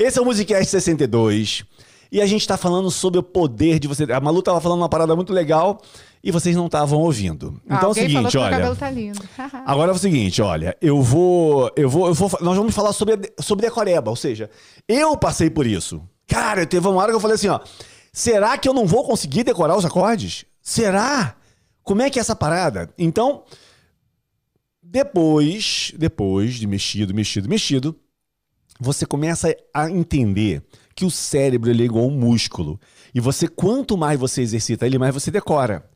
Esse é o Musicast 62. E a gente tá falando sobre o poder de você. A Malu tava falando uma parada muito legal e vocês não estavam ouvindo. Então Alguém é o seguinte, olha. meu cabelo tá lindo. Agora é o seguinte, olha, eu vou, eu vou, eu vou, nós vamos falar sobre a, sobre decoreba, ou seja, eu passei por isso. Cara, teve uma hora que eu falei assim, ó, será que eu não vou conseguir decorar os acordes? Será? Como é que é essa parada? Então, depois, depois de mexido, mexido, mexido, você começa a entender que o cérebro ele é igual um músculo. E você, quanto mais você exercita ele, mais você decora.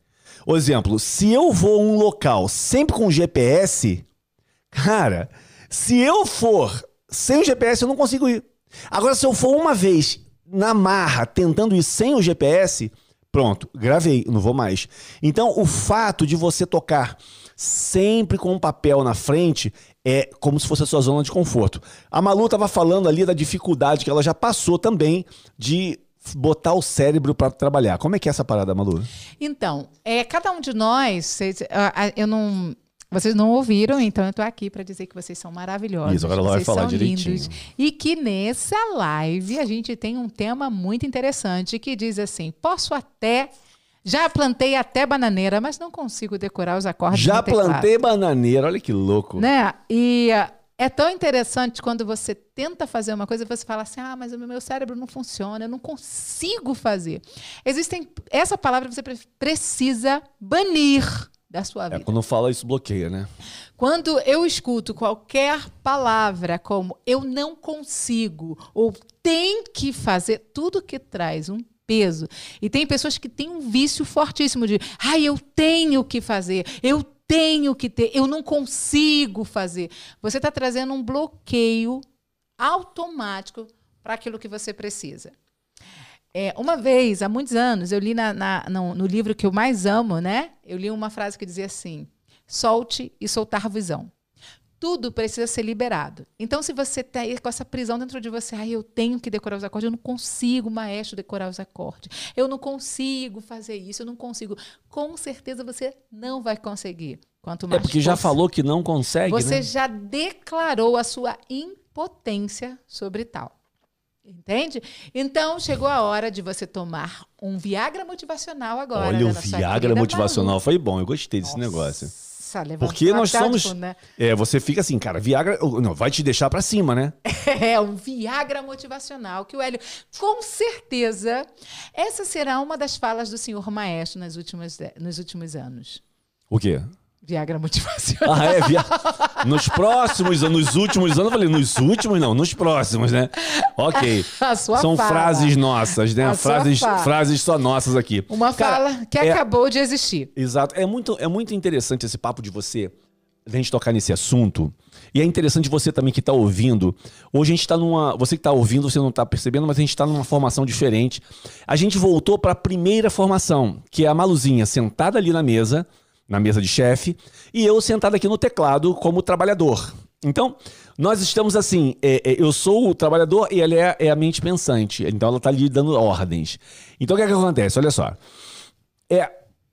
Exemplo, se eu vou a um local sempre com GPS, cara, se eu for sem o GPS, eu não consigo ir. Agora, se eu for uma vez na marra tentando ir sem o GPS, pronto, gravei, não vou mais. Então, o fato de você tocar sempre com um papel na frente é como se fosse a sua zona de conforto. A Malu estava falando ali da dificuldade que ela já passou também de botar o cérebro para trabalhar. Como é que é essa parada, Malu? Então, é, cada um de nós, vocês, eu não, vocês não ouviram, então eu tô aqui para dizer que vocês são maravilhosos. Isso, agora ela vai falar direitinho. lindos. E que nessa live a gente tem um tema muito interessante que diz assim: posso até. Já plantei até bananeira, mas não consigo decorar os acordes. Já plantei bananeira, olha que louco. Né? E ah, é tão interessante quando você tenta fazer uma coisa e você fala assim: ah, mas o meu cérebro não funciona, eu não consigo fazer. Existem. Essa palavra você pre- precisa banir da sua É, vida. quando fala isso bloqueia, né? Quando eu escuto qualquer palavra como eu não consigo ou tem que fazer, tudo que traz um peso. E tem pessoas que têm um vício fortíssimo de, ai, eu tenho que fazer, eu tenho que ter, eu não consigo fazer. Você está trazendo um bloqueio automático para aquilo que você precisa. É, uma vez, há muitos anos, eu li na- na- no, no livro que eu mais amo, né? Eu li uma frase que dizia assim: solte e soltar visão. Tudo precisa ser liberado. Então, se você está aí com essa prisão dentro de você, ai, eu tenho que decorar os acordes, eu não consigo, maestro, decorar os acordes. Eu não consigo fazer isso, eu não consigo. Com certeza você não vai conseguir. Quanto É mais porque já falou que não consegue, você né? já declarou a sua impotência sobre tal. Entende? Então chegou a hora de você tomar um Viagra motivacional agora. Olha, né, o Viagra motivacional Malu. foi bom, eu gostei desse negócio. Nossa, Porque nós somos. né? É, você fica assim, cara, Viagra. Não, vai te deixar pra cima, né? É um Viagra motivacional que o Hélio, com certeza, essa será uma das falas do senhor maestro nas últimas, nos últimos anos. O quê? Viagra motivacional. Ah, é, via... Nos próximos anos, nos últimos anos, eu falei, nos últimos não, nos próximos, né? Ok. A São fala. frases nossas, né? A Frases, frases só nossas aqui. Uma Cara, fala que é- acabou de existir. Exato. É muito, é muito interessante esse papo de você, da gente tocar nesse assunto. E é interessante você também que está ouvindo. Hoje a gente está numa. Você que está ouvindo, você não está percebendo, mas a gente está numa formação diferente. A gente voltou para a primeira formação, que é a Maluzinha sentada ali na mesa, na mesa de chefe, e eu sentado aqui no teclado como trabalhador. Então, nós estamos assim, é, é, eu sou o trabalhador e ela é, é a mente pensante. Então ela está ali dando ordens. Então o que, é que acontece? Olha só. É,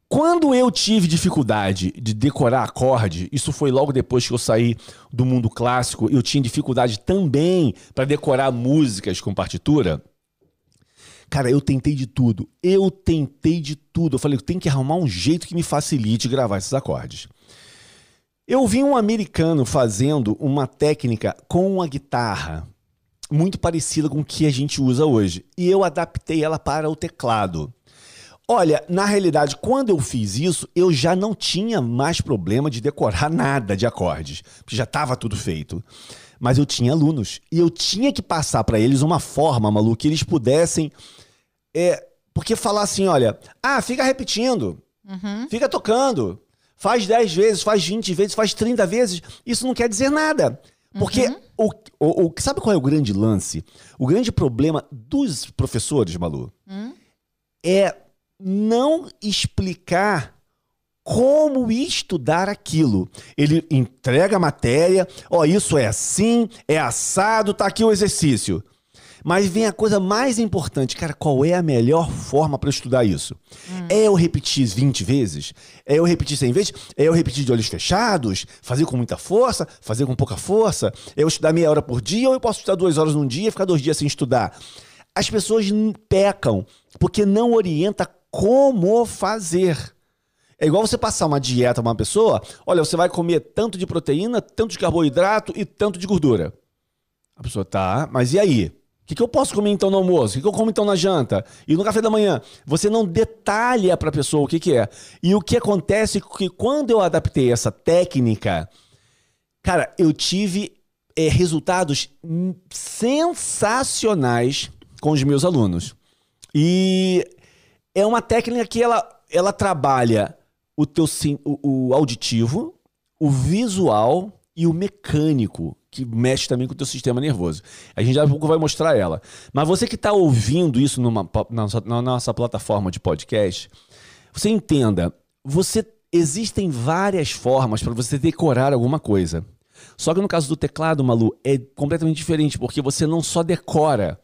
quando eu tive dificuldade de decorar acorde, isso foi logo depois que eu saí do mundo clássico, eu tinha dificuldade também para decorar músicas com partitura. Cara, eu tentei de tudo. Eu tentei de tudo. Eu falei, tem que arrumar um jeito que me facilite gravar esses acordes. Eu vi um americano fazendo uma técnica com a guitarra muito parecida com o que a gente usa hoje. E eu adaptei ela para o teclado. Olha, na realidade, quando eu fiz isso, eu já não tinha mais problema de decorar nada de acordes, porque já estava tudo feito. Mas eu tinha alunos e eu tinha que passar para eles uma forma, Malu, que eles pudessem. É, porque falar assim, olha, ah, fica repetindo, fica tocando, faz 10 vezes, faz 20 vezes, faz 30 vezes, isso não quer dizer nada. Porque o, o, o- sabe qual é o grande lance? O grande problema dos professores, Malu, é não explicar como estudar aquilo. Ele entrega a matéria, ó, isso é assim, é assado, tá aqui o exercício. Mas vem a coisa mais importante, cara, qual é a melhor forma para estudar isso? Hum. É eu repetir 20 vezes? É eu repetir 100 vezes? É eu repetir de olhos fechados? Fazer com muita força? Fazer com pouca força? É eu estudar meia hora por dia ou eu posso estudar duas horas num dia e ficar dois dias sem estudar? As pessoas pecam porque não orienta como fazer. É igual você passar uma dieta para uma pessoa, olha, você vai comer tanto de proteína, tanto de carboidrato e tanto de gordura. A pessoa, tá, mas e aí? O que, que eu posso comer então no almoço? O que, que eu como então na janta? E no café da manhã? Você não detalha para a pessoa o que, que é. E o que acontece é que quando eu adaptei essa técnica, cara, eu tive é, resultados sensacionais com os meus alunos. E é uma técnica que ela, ela trabalha o teu o, o auditivo, o visual e o mecânico, que mexe também com o teu sistema nervoso. A gente já pouco vai mostrar ela. Mas você que está ouvindo isso numa, na, nossa, na nossa plataforma de podcast, você entenda, você existem várias formas para você decorar alguma coisa. Só que no caso do teclado, Malu, é completamente diferente, porque você não só decora,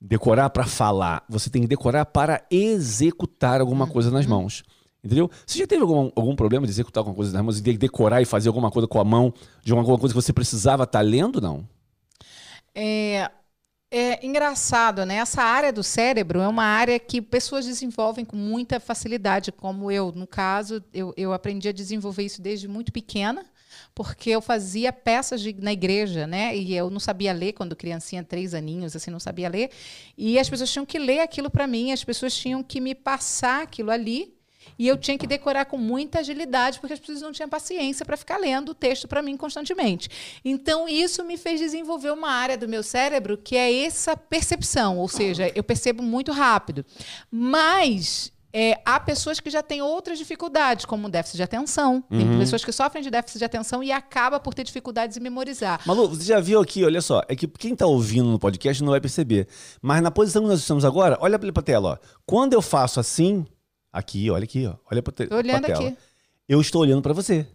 decorar para falar, você tem que decorar para executar alguma coisa nas mãos. Entendeu? Você já teve algum, algum problema de executar alguma coisa nas mãos, de decorar e fazer alguma coisa com a mão, de alguma coisa que você precisava estar tá lendo, não? É, é engraçado, né? Essa área do cérebro é uma área que pessoas desenvolvem com muita facilidade, como eu. No caso, eu, eu aprendi a desenvolver isso desde muito pequena, porque eu fazia peças de, na igreja, né? E eu não sabia ler quando criancinha, três aninhos, assim, não sabia ler. E as pessoas tinham que ler aquilo para mim, as pessoas tinham que me passar aquilo ali e eu tinha que decorar com muita agilidade, porque as pessoas não tinham paciência para ficar lendo o texto para mim constantemente. Então, isso me fez desenvolver uma área do meu cérebro que é essa percepção, ou seja, eu percebo muito rápido. Mas é, há pessoas que já têm outras dificuldades, como déficit de atenção. Tem uhum. pessoas que sofrem de déficit de atenção e acaba por ter dificuldades em memorizar. Malu, você já viu aqui, olha só, é que quem está ouvindo no podcast não vai perceber. Mas na posição que nós estamos agora, olha para a tela, ó. Quando eu faço assim, Aqui, olha aqui, ó. Olha pra, te, olhando pra tela. Aqui. Eu estou olhando para você.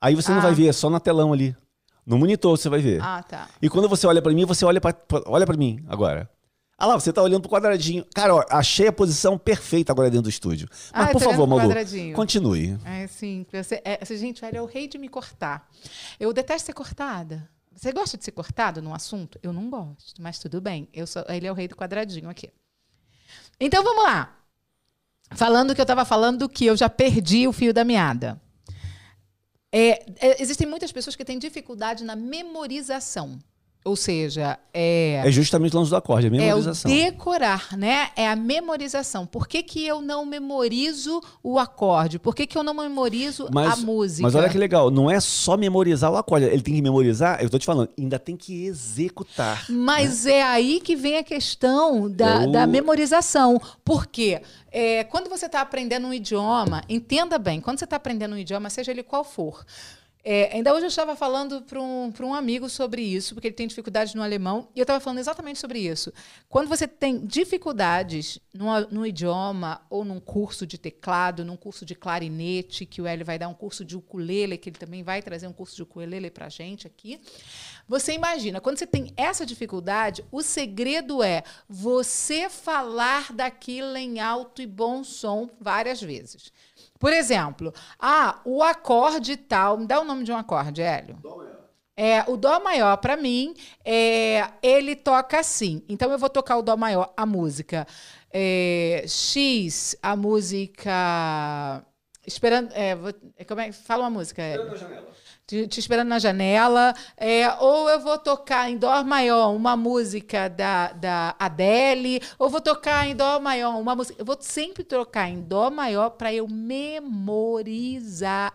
Aí você ah. não vai ver, é só na telão ali. No monitor você vai ver. Ah, tá. E quando você olha para mim, você olha para olha para mim agora. Ah lá, você tá olhando pro quadradinho. Cara, ó, achei a posição perfeita agora dentro do estúdio. Mas, ah, por favor, Malu, continue. É, sim. Você, é, gente, velho, é o rei de me cortar. Eu detesto ser cortada. Você gosta de ser cortado num assunto? Eu não gosto, mas tudo bem. Eu sou, ele é o rei do quadradinho aqui. Então, vamos lá. Falando que eu estava falando que eu já perdi o fio da meada. É, é, existem muitas pessoas que têm dificuldade na memorização. Ou seja, é. É justamente o lance do acorde, a memorização. É o decorar, né? É a memorização. Por que, que eu não memorizo o acorde? Por que, que eu não memorizo mas, a música? Mas olha que legal, não é só memorizar o acorde. Ele tem que memorizar, eu tô te falando, ainda tem que executar. Mas né? é aí que vem a questão da, eu... da memorização. Por quê? É, quando você está aprendendo um idioma, entenda bem, quando você está aprendendo um idioma, seja ele qual for, é, ainda hoje eu estava falando para um, um amigo sobre isso, porque ele tem dificuldade no alemão, e eu estava falando exatamente sobre isso. Quando você tem dificuldades no, no idioma, ou num curso de teclado, num curso de clarinete, que o Hélio vai dar um curso de ukulele, que ele também vai trazer um curso de ukulele para a gente aqui, você imagina, quando você tem essa dificuldade, o segredo é você falar daquilo em alto e bom som várias vezes. Por exemplo, ah, o acorde tal. Me dá o nome de um acorde, Hélio. Dó maior. É, o Dó maior, para mim, é, ele toca assim. Então, eu vou tocar o Dó maior, a música. É, X, a música. Esperando. É, vou, como é, fala uma música. Esperando a janela te, te esperando na janela, é, ou eu vou tocar em dó maior uma música da, da Adele, ou vou tocar em dó maior uma música. Eu vou sempre trocar em dó maior para eu memorizar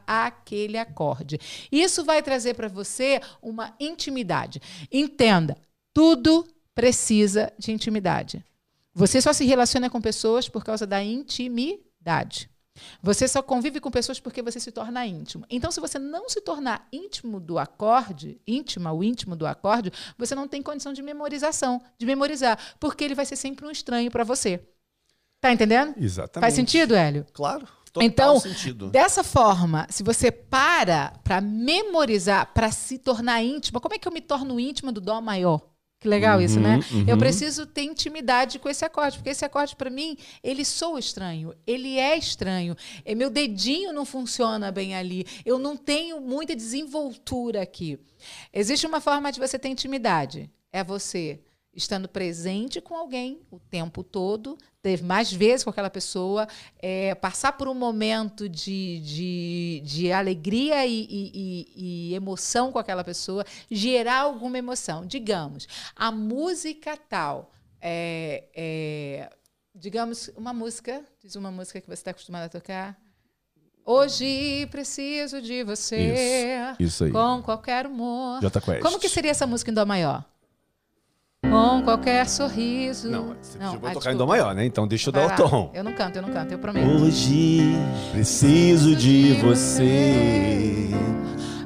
aquele acorde. Isso vai trazer para você uma intimidade. Entenda, tudo precisa de intimidade. Você só se relaciona com pessoas por causa da intimidade. Você só convive com pessoas porque você se torna íntimo. Então, se você não se tornar íntimo do acorde, íntima, o íntimo do acorde, você não tem condição de memorização, de memorizar, porque ele vai ser sempre um estranho para você. Tá entendendo? Exatamente. Faz sentido, Hélio? Claro. Total então, sentido. dessa forma, se você para para memorizar, para se tornar íntima, como é que eu me torno íntima do dó maior? Que legal isso, né? Uhum, Eu uhum. preciso ter intimidade com esse acorde, porque esse acorde, para mim, ele soa estranho, ele é estranho. Meu dedinho não funciona bem ali, eu não tenho muita desenvoltura aqui. Existe uma forma de você ter intimidade, é você estando presente com alguém o tempo todo, ter mais vezes com aquela pessoa, é, passar por um momento de, de, de alegria e, e- e- emoção com aquela pessoa, gerar alguma emoção. Digamos, a música tal, é, é, digamos, uma música, diz uma música que você está acostumado a tocar. Hoje preciso de você, Isso, isso aí. com qualquer humor. Jota Quest. Como que seria essa música em Dó maior? Com qualquer sorriso. Não, você Não, pra ah, tocar em. Dó maior, né? Então deixa eu Vai dar o lá. tom. Eu não canto, eu não canto, eu prometo. Hoje preciso de você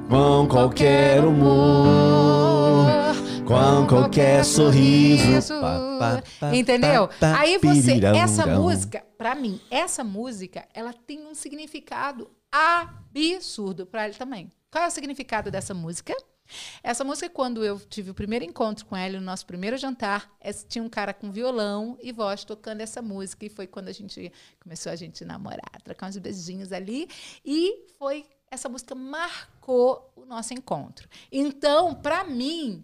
com qualquer humor, com qualquer sorriso. Entendeu? Aí você, essa música, pra mim, essa música, ela tem um significado absurdo pra ele também. Qual é o significado dessa música? Essa música, quando eu tive o primeiro encontro com ele, no nosso primeiro jantar, esse- tinha um cara com violão e voz tocando essa música. E foi quando a gente começou a gente namorar, trocar uns beijinhos ali. E foi essa música marcou o nosso encontro. Então, para mim,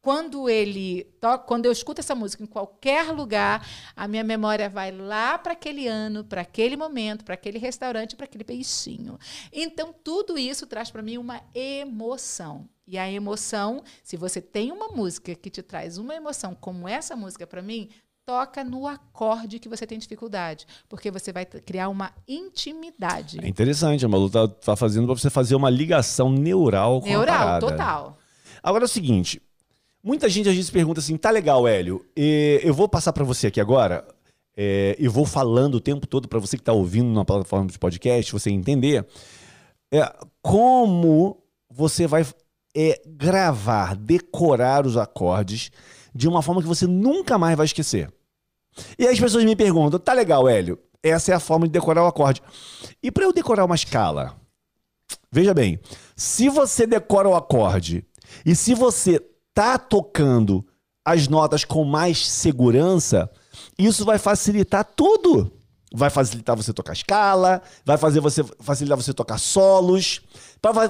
quando ele toca, quando eu escuto essa música em qualquer lugar, a minha memória vai lá para aquele ano, para aquele momento, para aquele restaurante, para aquele peixinho. Então tudo isso traz para mim uma emoção. E a emoção, se você tem uma música que te traz uma emoção como essa música para mim, toca no acorde que você tem dificuldade, porque você vai criar uma intimidade. É interessante, a Malu tá, tá fazendo pra você fazer uma ligação neural com a Neural, parada. total. Agora é o seguinte, muita gente às vezes pergunta assim, tá legal, Hélio, e eu vou passar pra você aqui agora, é, eu vou falando o tempo todo pra você que tá ouvindo na plataforma de podcast, você entender é, como você vai é, gravar, decorar os acordes de uma forma que você nunca mais vai esquecer. E aí as pessoas me perguntam, tá legal, Hélio, essa é a forma de decorar o acorde. E pra eu decorar uma escala, veja bem, se você decora o acorde e se você tá tocando as notas com mais segurança, isso vai facilitar tudo. Vai facilitar você tocar escala, vai fazer você facilitar você tocar solos,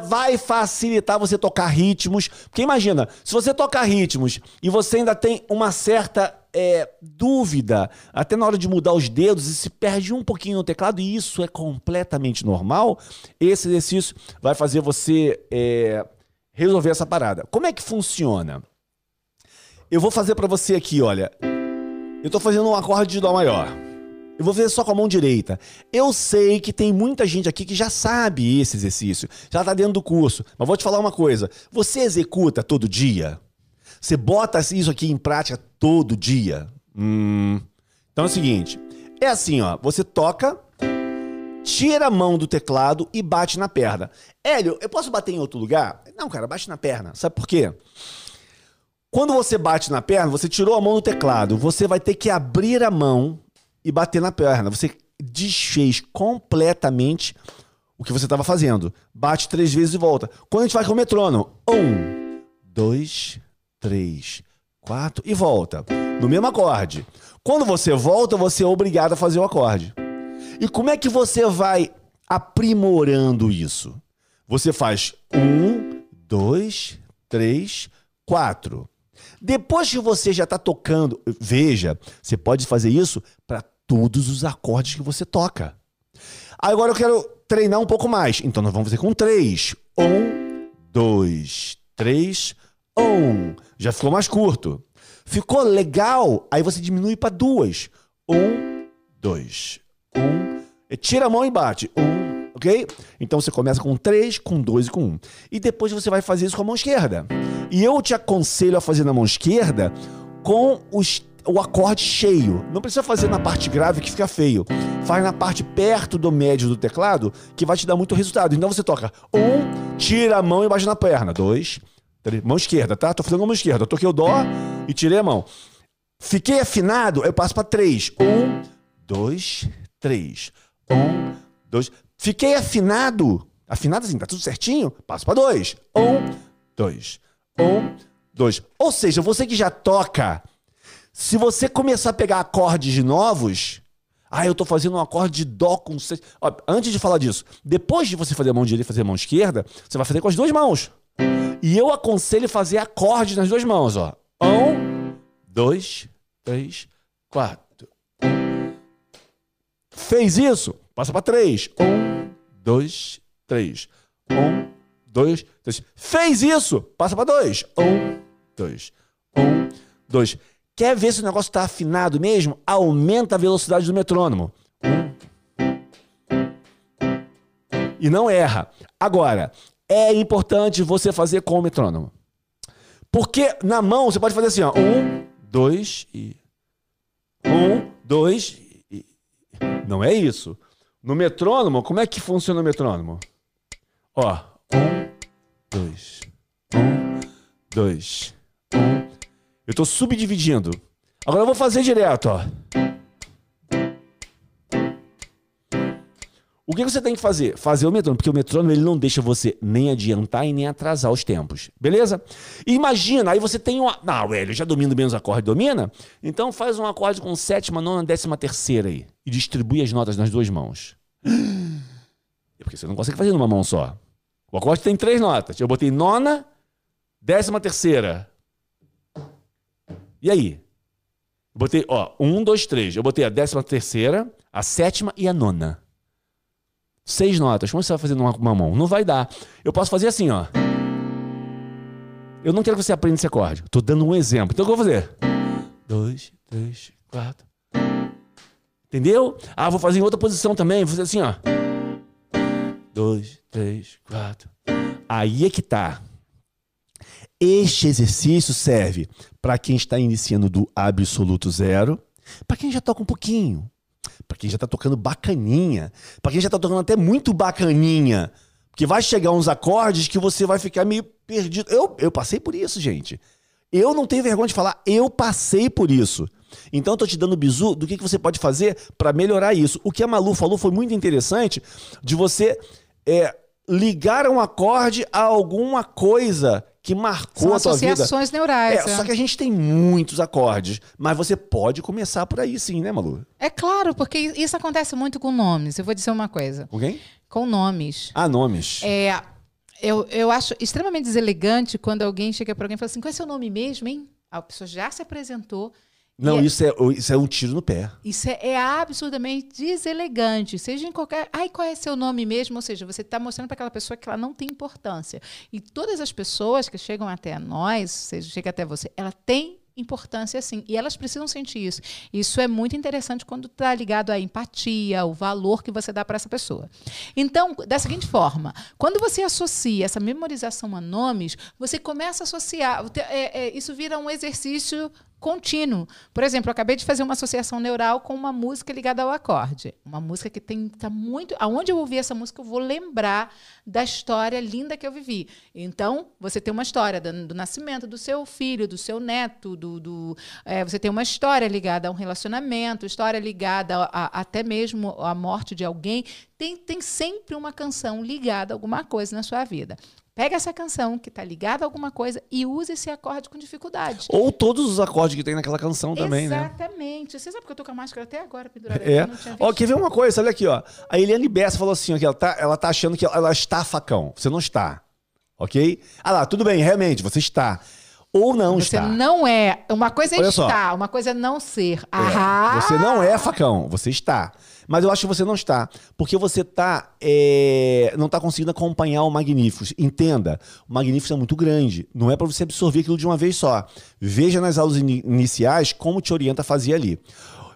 vai- facilitar você tocar ritmos. Porque imagina, se você tocar ritmos e você ainda tem uma certa é, dúvida, até na hora de mudar os dedos, e se perde um pouquinho no teclado, e isso é completamente normal, esse exercício vai fazer você é, resolver essa parada. Como é que funciona? Eu vou fazer pra você aqui, olha. Eu tô fazendo um acorde de dó maior. Eu vou fazer só com a mão direita. Eu sei que tem muita gente aqui que já sabe esse exercício, já tá dentro do curso. Mas vou te falar uma coisa: você executa todo dia? Você bota isso aqui em prática todo dia? Hum. Então é o seguinte: é assim, ó. Você toca, tira a mão do teclado e bate na perna. Hélio, eu posso bater em outro lugar? Não, cara, bate na perna. Sabe por quê? Quando você bate na perna, você tirou a mão do teclado, você vai ter que abrir a mão e bater na perna. Você desfez completamente o que você estava fazendo. Bate três vezes e volta. Quando a gente vai com o metrônomo, um, dois, três, quatro e volta. No mesmo acorde. Quando você volta, você é obrigado a fazer o acorde. E como é que você vai aprimorando isso? Você faz um, dois, três, quatro. Depois que você já está tocando, veja, você pode fazer isso para todos os acordes que você toca. Agora eu quero treinar um pouco mais. Então nós vamos fazer com três. Um, dois, três, um. Já ficou mais curto. Ficou legal? Aí você diminui para duas. Um, dois, um. E Tira a mão e bate. Um, ok? Então você começa com três, com dois e com um. E depois você vai fazer isso com a mão esquerda. E eu te aconselho a fazer na mão esquerda com os, o acorde cheio. Não precisa fazer na parte grave que fica feio. Faz na parte perto do médio do teclado que vai te dar muito resultado. Então você toca um, tira a mão e bate na perna. Dois, três. Mão esquerda, tá? Tô fazendo a mão esquerda. Eu toquei o dó e tirei a mão. Fiquei afinado, eu passo para três. Um, dois, três. Um, dois. Fiquei afinado. Afinado assim, tá tudo certinho? Passo para dois. Um, dois. Um, dois. Ou seja, você que já toca, se você começar a pegar acordes novos, ah, eu tô fazendo um acorde de dó com sexta. Ó, antes de falar disso, depois de você fazer a mão direita e fazer a mão esquerda, você vai fazer com as duas mãos. E eu aconselho fazer acorde nas duas mãos, ó. Um, dois, três, quatro. Fez isso? Passa para três. Um, dois, três. Um, dois, três. Fez isso? Passa para dois. Um, dois. Um, dois. Quer ver se o negócio está afinado mesmo? Aumenta a velocidade do metrônomo. E não erra. Agora, é importante você fazer com o metrônomo. Porque na mão você pode fazer assim, ó. Um, dois e. Um, dois e. Não é isso. No metrônomo, como é que funciona o metrônomo? Ó. Um, dois. Um, dois. Eu estou subdividindo. Agora eu vou fazer direto, ó. O que você tem que fazer? Fazer o metrônomo, porque o metrônomo ele não deixa você nem adiantar e nem atrasar os tempos. Beleza? Imagina, aí você tem uma. Não, velho, já domino bem os acordes, domina? Então faz um acorde com sétima, nona, décima terceira aí. E distribui as notas nas duas mãos. É porque você não consegue fazer numa mão só. O acorde tem três notas. Eu botei nona, décima terceira. E aí? Botei, ó, um, dois, três. Eu botei a décima terceira, a sétima e a nona. Seis notas. Como você vai fazer numa, numa mão? Não vai dar. Eu posso fazer assim, ó. Eu não quero que você aprenda esse acorde. Estou dando um exemplo. Então o que eu vou fazer? Dois, três, quatro. Entendeu? Ah, vou fazer em outra posição também. Vou fazer assim, ó. Dois, três, quatro. Aí é que tá. Este exercício serve para quem está iniciando do absoluto zero, para quem já toca um pouquinho, para quem já está tocando bacaninha, para quem já está tocando até muito bacaninha, porque vai chegar uns acordes que você vai ficar meio perdido. Eu, eu passei por isso, gente. Eu não tenho vergonha de falar, eu passei por isso. Então eu tô te dando bizu do que, que você pode fazer para melhorar isso. O que a Malu falou foi muito interessante de você é, ligar um acorde a alguma coisa que marcou São a tua vida. associações neurais. É, é. Só que a gente tem muitos acordes, mas você pode começar por aí sim, né, Malu? É claro, porque isso acontece muito com nomes. Eu vou dizer uma coisa. Com quem? Com nomes. Ah, nomes. É, eu, eu acho extremamente deselegante quando alguém chega para alguém e fala assim: qual é seu nome mesmo, hein? A pessoa já se apresentou. Não, e é- isso, é, isso é um tiro no pé. Isso é, é absurdamente deselegante, seja em qualquer. Ai, qual é seu nome mesmo? Ou seja, você está mostrando para aquela pessoa que ela não tem importância. E todas as pessoas que chegam até nós, seja, chega até você, ela tem importância sim. E elas precisam sentir isso. Isso é muito interessante quando está ligado à empatia, o valor que você dá para essa pessoa. Então, da seguinte forma, quando você associa essa memorização a nomes, você começa a associar. é, é, isso vira um exercício contínuo. Por exemplo, eu acabei de fazer uma associação neural com uma música ligada ao acorde. Uma música que tem tá muito, aonde eu ouvir essa música eu vou lembrar da história linda que eu vivi. Então, você tem uma história do, do nascimento do seu filho, do seu neto, do, do é, você tem uma história ligada a um relacionamento, história ligada a, a, até mesmo à morte de alguém. Tem, tem sempre uma canção ligada a alguma coisa na sua vida. Pega essa canção que está ligada a alguma coisa e use esse acorde com dificuldade. Ou todos os acordes que tem naquela canção também, né? Exatamente. Você sabe que eu tô com a máscara até agora pendurada É. aqui, Ó, quer ver uma coisa? Olha aqui, ó. A Eliane Bessa falou assim, ó, que ela tá, ela tá achando que ela, ela está facão. Você não está. Ok? Ah lá, tudo bem, realmente, você está. Ou não Você está. não é. Uma coisa é Olha só. estar, uma coisa é não ser. É! Você não é facão, você está. Mas eu acho que você não está. Porque você tá, é, não está conseguindo acompanhar o Magníficos. Entenda, o Magníficos é muito grande. Não é para você absorver aquilo de uma vez só. Veja nas aulas ini- iniciais como te orienta a fazer ali.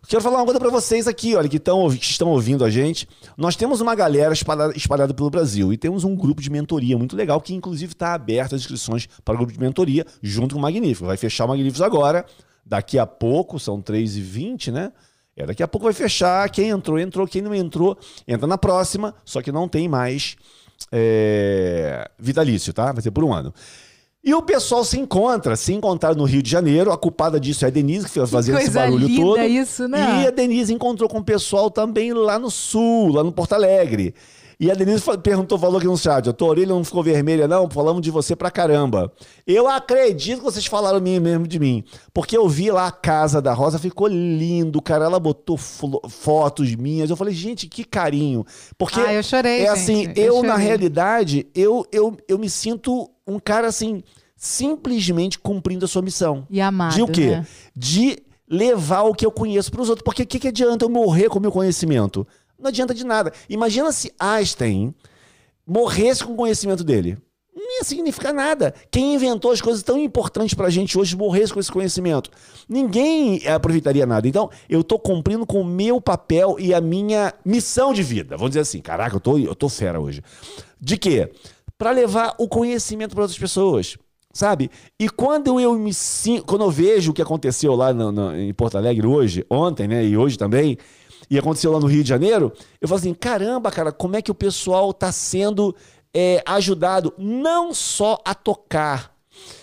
Quero falar uma coisa para vocês aqui, olha, que, tão, que estão ouvindo a gente. Nós temos uma galera espalhada, espalhada pelo Brasil e temos um grupo de mentoria muito legal que, inclusive, está aberto as inscrições para o grupo de mentoria junto com o Magnífico. Vai fechar o Magníficos agora. Daqui a pouco, são 3h20, né? É, daqui a pouco vai fechar. Quem entrou, entrou. Quem não entrou, entra na próxima. Só que não tem mais é, vitalício, tá? Vai ser por um ano. E o pessoal se encontra, se encontraram no Rio de Janeiro. A culpada disso é a Denise, que foi fazendo esse barulho todo. isso, né? E a Denise encontrou com o pessoal também lá no Sul, lá no Porto Alegre. E a Denise perguntou, falou aqui no chat, a tua orelha não ficou vermelha, não? Falamos de você pra caramba. Eu acredito que vocês falaram mesmo de mim. Porque eu vi lá a casa da Rosa, ficou lindo, cara. Ela botou fotos minhas. Eu falei, gente, que carinho. Porque Ah, eu chorei, é gente, assim, eu eu, na realidade, eu, eu, eu me sinto um cara assim, simplesmente cumprindo a sua missão. E amado, De o quê? né? De levar o que eu conheço para os outros. Porque o que, que adianta eu morrer com o meu conhecimento? Não adianta de nada. Imagina se Einstein morresse com o conhecimento dele. Não ia significar nada. Quem inventou as coisas tão importantes pra gente hoje morresse com esse conhecimento. Ninguém aproveitaria nada. Então, eu tô cumprindo com o meu papel e a minha missão de vida. Vamos dizer assim, caraca, eu tô, eu tô fera hoje. De quê? Pra levar o conhecimento para outras pessoas. Sabe? E quando eu me sinto, quando eu vejo o que aconteceu lá no- no- em Porto Alegre hoje, ontem, né, e hoje também, e aconteceu lá no Rio de Janeiro, eu falo assim: caramba, cara, como é que o pessoal está sendo é, ajudado não só a tocar,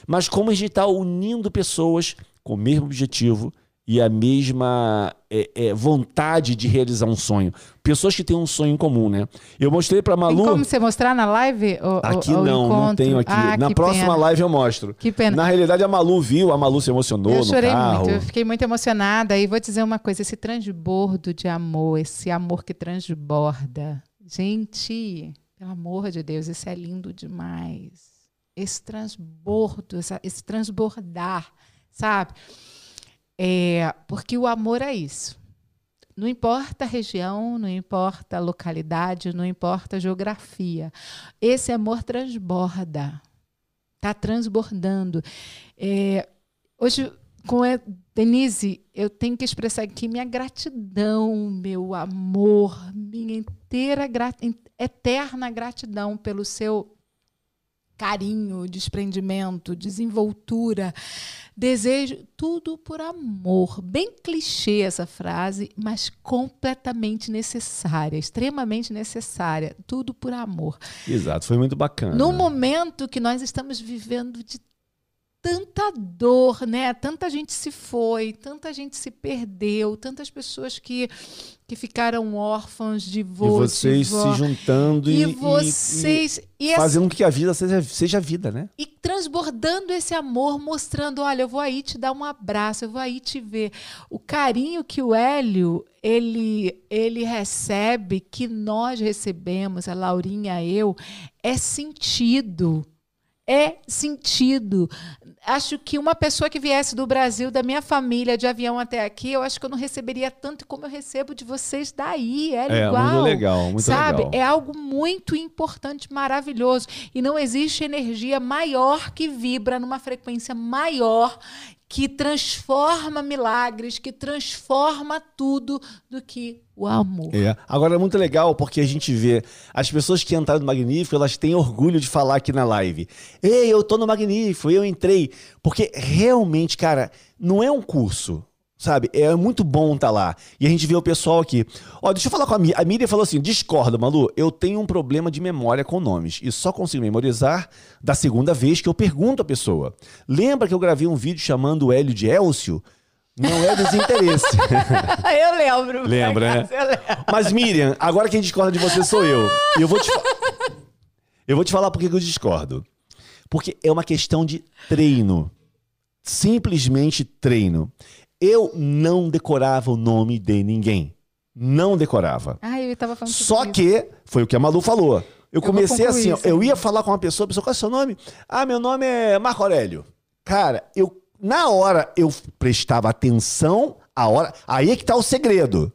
mas como a gente está unindo pessoas com o mesmo objetivo e a mesma é, é, vontade de realizar um sonho. Pessoas que têm um sonho em comum, né? Eu mostrei pra Tem Malu. como você mostrar na live? o- o- Aqui o não, não encontro? tenho aqui. Ah, Na próxima pena. live eu mostro. Que pena. Na realidade, a Malu viu, a Malu se emocionou Eu no chorei carro. muito, eu fiquei muito emocionada. E vou dizer uma coisa: esse transbordo de amor, esse amor que transborda. Gente, pelo amor de Deus, isso é lindo demais. Esse transbordo, esse transbordar, sabe? É, porque o amor é isso. Não importa a região, não importa a localidade, não importa a geografia. Esse amor transborda. Está transbordando. É, hoje, com a Denise, eu tenho que expressar aqui minha gratidão, meu amor, minha inteira, eterna gratidão pelo seu carinho, desprendimento, desenvoltura, desejo, tudo por amor. Bem clichê essa frase, mas completamente necessária, extremamente necessária. Tudo por amor. Exato, foi muito bacana. No momento que nós estamos vivendo de tanta dor, né? Tanta gente se foi, tanta gente se perdeu, tantas pessoas que, que ficaram órfãos de E vô, vocês de vó. se juntando e, E vocês e, e essa- fazendo com que a vida seja, seja vida, né? e transbordando esse amor, mostrando, olha, eu vou aí te dar um abraço, eu vou aí te ver. O carinho que o Hélio ele ele recebe, que nós recebemos, a Laurinha, eu, é sentido. É sentido. Acho que uma pessoa que viesse do Brasil, da minha família, de avião até aqui, eu acho que eu não receberia tanto como eu recebo de vocês daí. É, É, igual. muito legal, muito sabe? legal. É algo muito importante, maravilhoso. E não existe energia maior que vibra numa frequência maior que transforma milagres, que transforma tudo do que o amor. É. Agora é muito legal porque a gente vê as pessoas que entraram no Magnífico, elas têm orgulho de falar aqui na live. Ei, eu tô no Magnífico, eu entrei. Porque realmente, cara, não é um curso. Sabe? É muito bom estar lá. E a gente vê o pessoal aqui. Ó, deixa eu falar com a Miriam. A Miriam falou assim: discorda, Malu. Eu tenho um problema de memória com nomes. E só consigo memorizar da segunda vez que eu pergunto a pessoa. Lembra que eu gravei um vídeo chamando o Hélio de Elcio? Não é desinteresse. eu lembro. Lembra, né? Lembro. Mas Miriam, agora quem discorda de você sou eu. E eu vou te, eu vou te falar por que eu discordo. Porque é uma questão de treino. Simplesmente treino. Eu não decorava o nome de ninguém. Não decorava. Ah, eu tava falando Só sobre que, foi o que a Malu falou. Eu vou comecei assim, ó, eu ia falar com uma pessoa, a pessoa, qual é o seu nome? Ah, meu nome é Marco Aurélio. Cara, eu, na hora, eu prestava atenção, a hora, aí é que tá o segredo.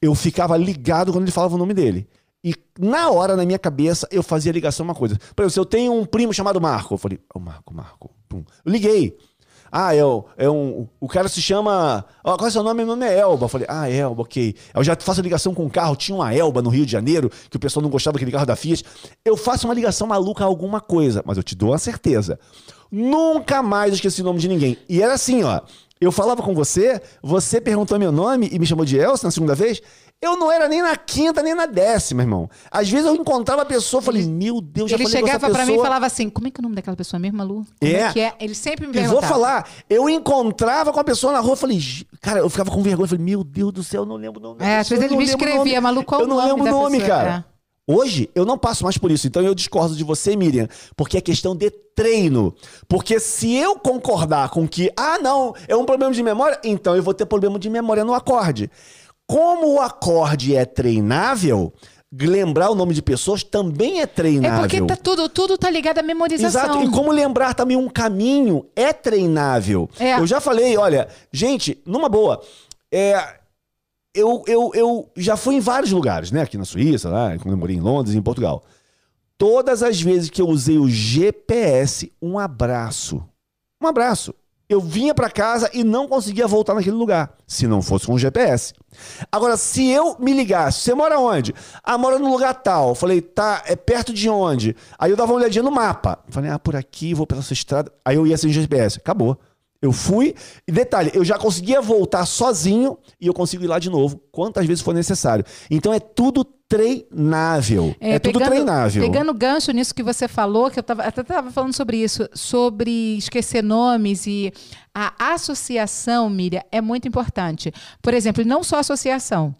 Eu ficava ligado quando ele falava o nome dele. E na hora, na minha cabeça, eu fazia ligação a uma coisa. Por exemplo, se eu tenho um primo chamado Marco, eu falei, ô Marco, Marco, pum. Eu liguei. Ah, é, o- é um. O cara se chama. Ó, qual é o seu nome? Meu nome é Elba. Eu falei, ah, Elba, ok. Eu já faço ligação com um carro. Tinha uma Elba no Rio de Janeiro, que o pessoal não gostava daquele carro da Fiat. Eu faço uma ligação maluca a alguma coisa, mas eu te dou uma certeza. Nunca mais esqueci o nome de ninguém. E era assim, ó. Eu falava com você, você perguntou meu nome e me chamou de Elcio na segunda vez. Eu não era nem na quinta, nem na décima, irmão. Às vezes eu encontrava a pessoa falei, meu Deus, já Ele falei essa chegava pra mim e falava assim: como é que é o nome daquela pessoa mesmo, Lu? Como É. é que é? Ele sempre me perguntava. vou falar, eu encontrava com a pessoa na rua, eu falei, "Gi- cara, eu ficava com vergonha, eu falei, meu Deus do céu, eu não lembro o nome. É, às vezes eu ele não me o escrevia, nome. maluco, qual Eu o não nome lembro o nome, pessoa? cara. Hoje eu não passo mais por isso. Então eu discordo de você, Miriam, porque é questão de treino. Porque se eu concordar com que, ah, não, é um problema de memória, então eu vou ter problema de memória no acorde. Como o acorde é treinável, lembrar o nome de pessoas também é treinável. É porque tá tudo, tudo tá ligado à memorização. Exato. E como lembrar também um caminho é treinável. É. Eu já falei, olha, gente, numa boa, é, eu, eu, eu já fui em vários lugares, né? Aqui na Suíça, lá, quando eu morei em Londres, em Portugal. Todas as vezes que eu usei o GPS, um abraço. Um abraço. Eu vinha para casa e não conseguia voltar naquele lugar, se não fosse com o GPS. Agora, se eu me ligasse, você mora onde? Ah, mora no lugar tal. Falei, tá, é perto de onde? Aí eu dava uma olhadinha no mapa. Falei, ah, por aqui, vou pela sua estrada. Aí eu ia sem GPS. Acabou. Eu fui, e detalhe, eu já conseguia voltar sozinho e eu consigo ir lá de novo, quantas vezes for necessário. Então é tudo treinável. É, é pegando, tudo treinável. Pegando gancho nisso que você falou, que eu tava, até estava falando sobre isso, sobre esquecer nomes e a associação, Miriam, é muito importante. Por exemplo, não só associação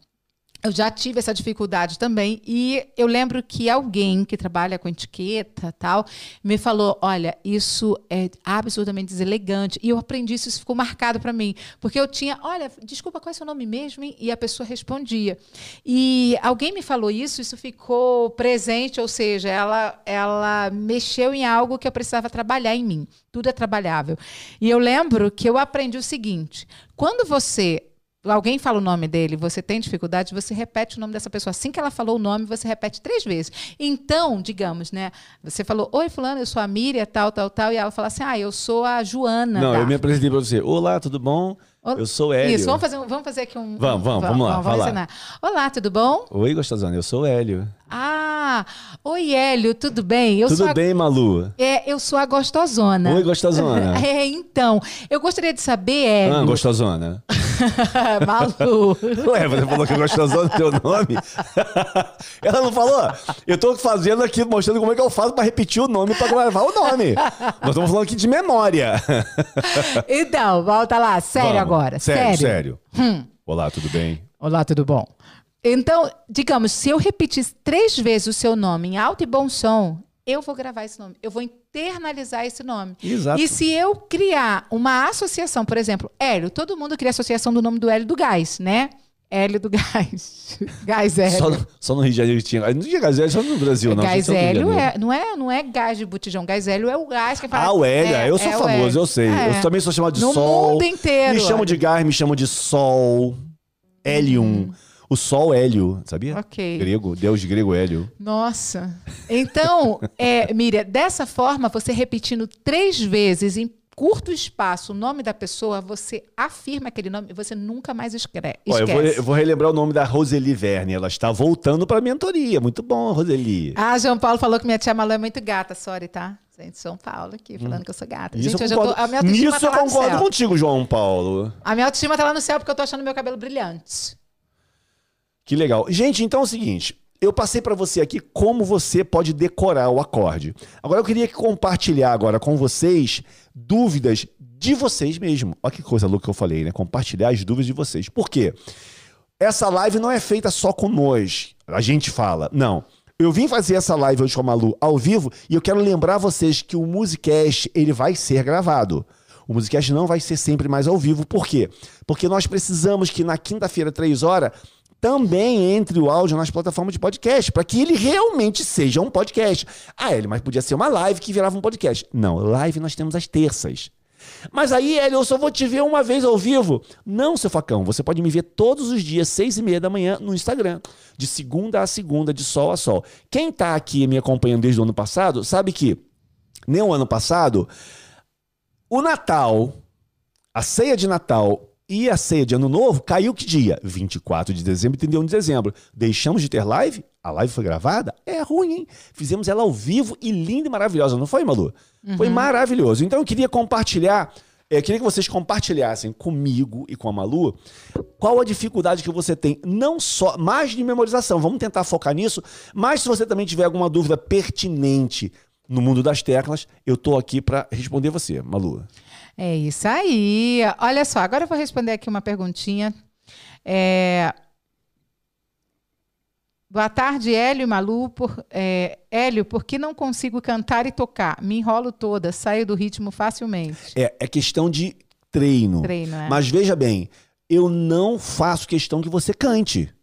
eu já tive essa dificuldade também e eu lembro que alguém que trabalha com etiqueta tal me falou olha isso é absurdamente deselegante. E eu aprendi isso isso ficou marcado para mim porque eu tinha olha desculpa qual é seu nome mesmo e a pessoa respondia. E alguém me falou isso isso ficou presente ou seja ela ela mexeu em algo que eu precisava trabalhar em mim. Tudo é trabalhável. E eu lembro que eu aprendi o seguinte quando você alguém fala o nome dele, você tem dificuldade, você repete o nome dessa pessoa. Assim que ela falou o nome, você repete três vezes. Então, digamos, né? Você falou, oi, fulano, eu sou a Miriam, tal, tal, tal. E ela fala assim, ah, eu sou a Joana. Não, eu me apresentei para você. Olá, tudo bom? Eu sou Hélio. Isso, vamos fazer, vamos fazer aqui um. Vamos, vamos, vamos, lá. Vamos ensinar. Olá, tudo bom? Oi, gostosona, eu sou Hélio. Ah, oi, Hélio, tudo bem? Eu tudo a... bem, Malu? É, eu sou a gostosona. Oi, gostosona. é, então, eu gostaria de saber, Hélio. Ah, gostosona. Malu. Ué, você falou que é gostosona teu nome? Ela não falou? Eu tô fazendo aqui, mostrando como é que eu faço pra repetir o nome, pra gravar o nome. Nós estamos falando aqui de memória. então, volta lá, sério Vamos. agora. Sério, sério. sério. Hum. Olá, tudo bem? Olá, tudo bom? Então, digamos, se eu repetir três vezes o seu nome em alto e bom som, eu vou gravar esse nome, eu vou internalizar esse nome. Exato. E se eu criar uma associação, por exemplo, Hélio, todo mundo cria associação do nome do Hélio do Gás, né? Hélio do Gás. gás Hélio. Só, só, no Rio de Janeiro tinha. Não tinha gás Hélio, só no Brasil, não. Gás Hélio é, não, é, não é gás de botijão. Gás Hélio é o gás que fala. Ah, o Hélio. É, eu sou é famoso, eu sei. É. Eu também sou chamado de no Sol. No mundo inteiro. Me chamo de gás, me chamo de Sol. Hélium. Hum. O Sol Hélio, sabia? Ok. Grego, deus grego Hélio. Nossa. Então, é, Miriam, dessa forma, você repetindo três vezes em curto espaço o nome da pessoa, você afirma aquele nome e você nunca mais esquece. Ó, eu, vou, eu, vou, relembrar o nome da Roseli Verne. Ela está voltando para a mentoria. Muito bom, Roseli. Ah, João Paulo falou que minha tia Malu é muito gata. Sorry, tá? Gente, São Paulo aqui, falando hum. que eu sou gata. Isso Gente, eu, concordo, tô, a minha autoestima Nisso tá eu concordo contigo, João Paulo. A minha autoestima tá lá no céu porque eu tô achando meu cabelo brilhante. Que legal. Gente, então é o seguinte. Eu passei para você aqui como você pode decorar o acorde. Agora eu queria compartilhar agora com vocês dúvidas de vocês mesmo. Olha que coisa louca que eu falei, né? Compartilhar as dúvidas de vocês. Por quê? Essa live não é feita só com nós. A gente fala. Não. Eu vim fazer essa live hoje com a Malu ao vivo e eu quero lembrar vocês que o Musicast ele vai ser gravado. O Musicast não vai ser sempre mais ao vivo. Por quê? Porque nós precisamos que na quinta-feira, três horas, também entre o áudio nas plataformas de podcast, para que ele realmente seja um podcast. Ah, ele, mas podia ser uma live que virava um podcast. Não, live nós temos às terças. Mas aí, Hélio, eu só vou te ver uma vez ao vivo. Não, seu facão, você pode me ver todos os dias, seis e meia da manhã, no Instagram. De segunda a segunda, de sol a sol. Quem está aqui me acompanhando desde o ano passado, sabe que, nem o ano passado, o Natal, a ceia de Natal e a ceia de Ano Novo caiu que dia? 24 de dezembro e 31 de dezembro. Deixamos de ter live? A live foi gravada? É ruim, hein? Fizemos ela ao vivo e linda e maravilhosa, não foi, Malu? Uhum. Foi maravilhoso. Então eu queria compartilhar, eu queria que vocês compartilhassem comigo e com a Malu qual a dificuldade que você tem, não só, mais de memorização, vamos tentar focar nisso, mas se você também tiver alguma dúvida pertinente no mundo das teclas, eu estou aqui para responder você, Malu. É isso aí. Olha só, agora eu vou responder aqui uma perguntinha. É... Boa tarde, Hélio e Malu. Por, é, Hélio, por que não consigo cantar e tocar? Me enrolo toda, saio do ritmo facilmente. É, é questão de treino. Treino, é. Mas veja bem, eu não faço questão que você cante.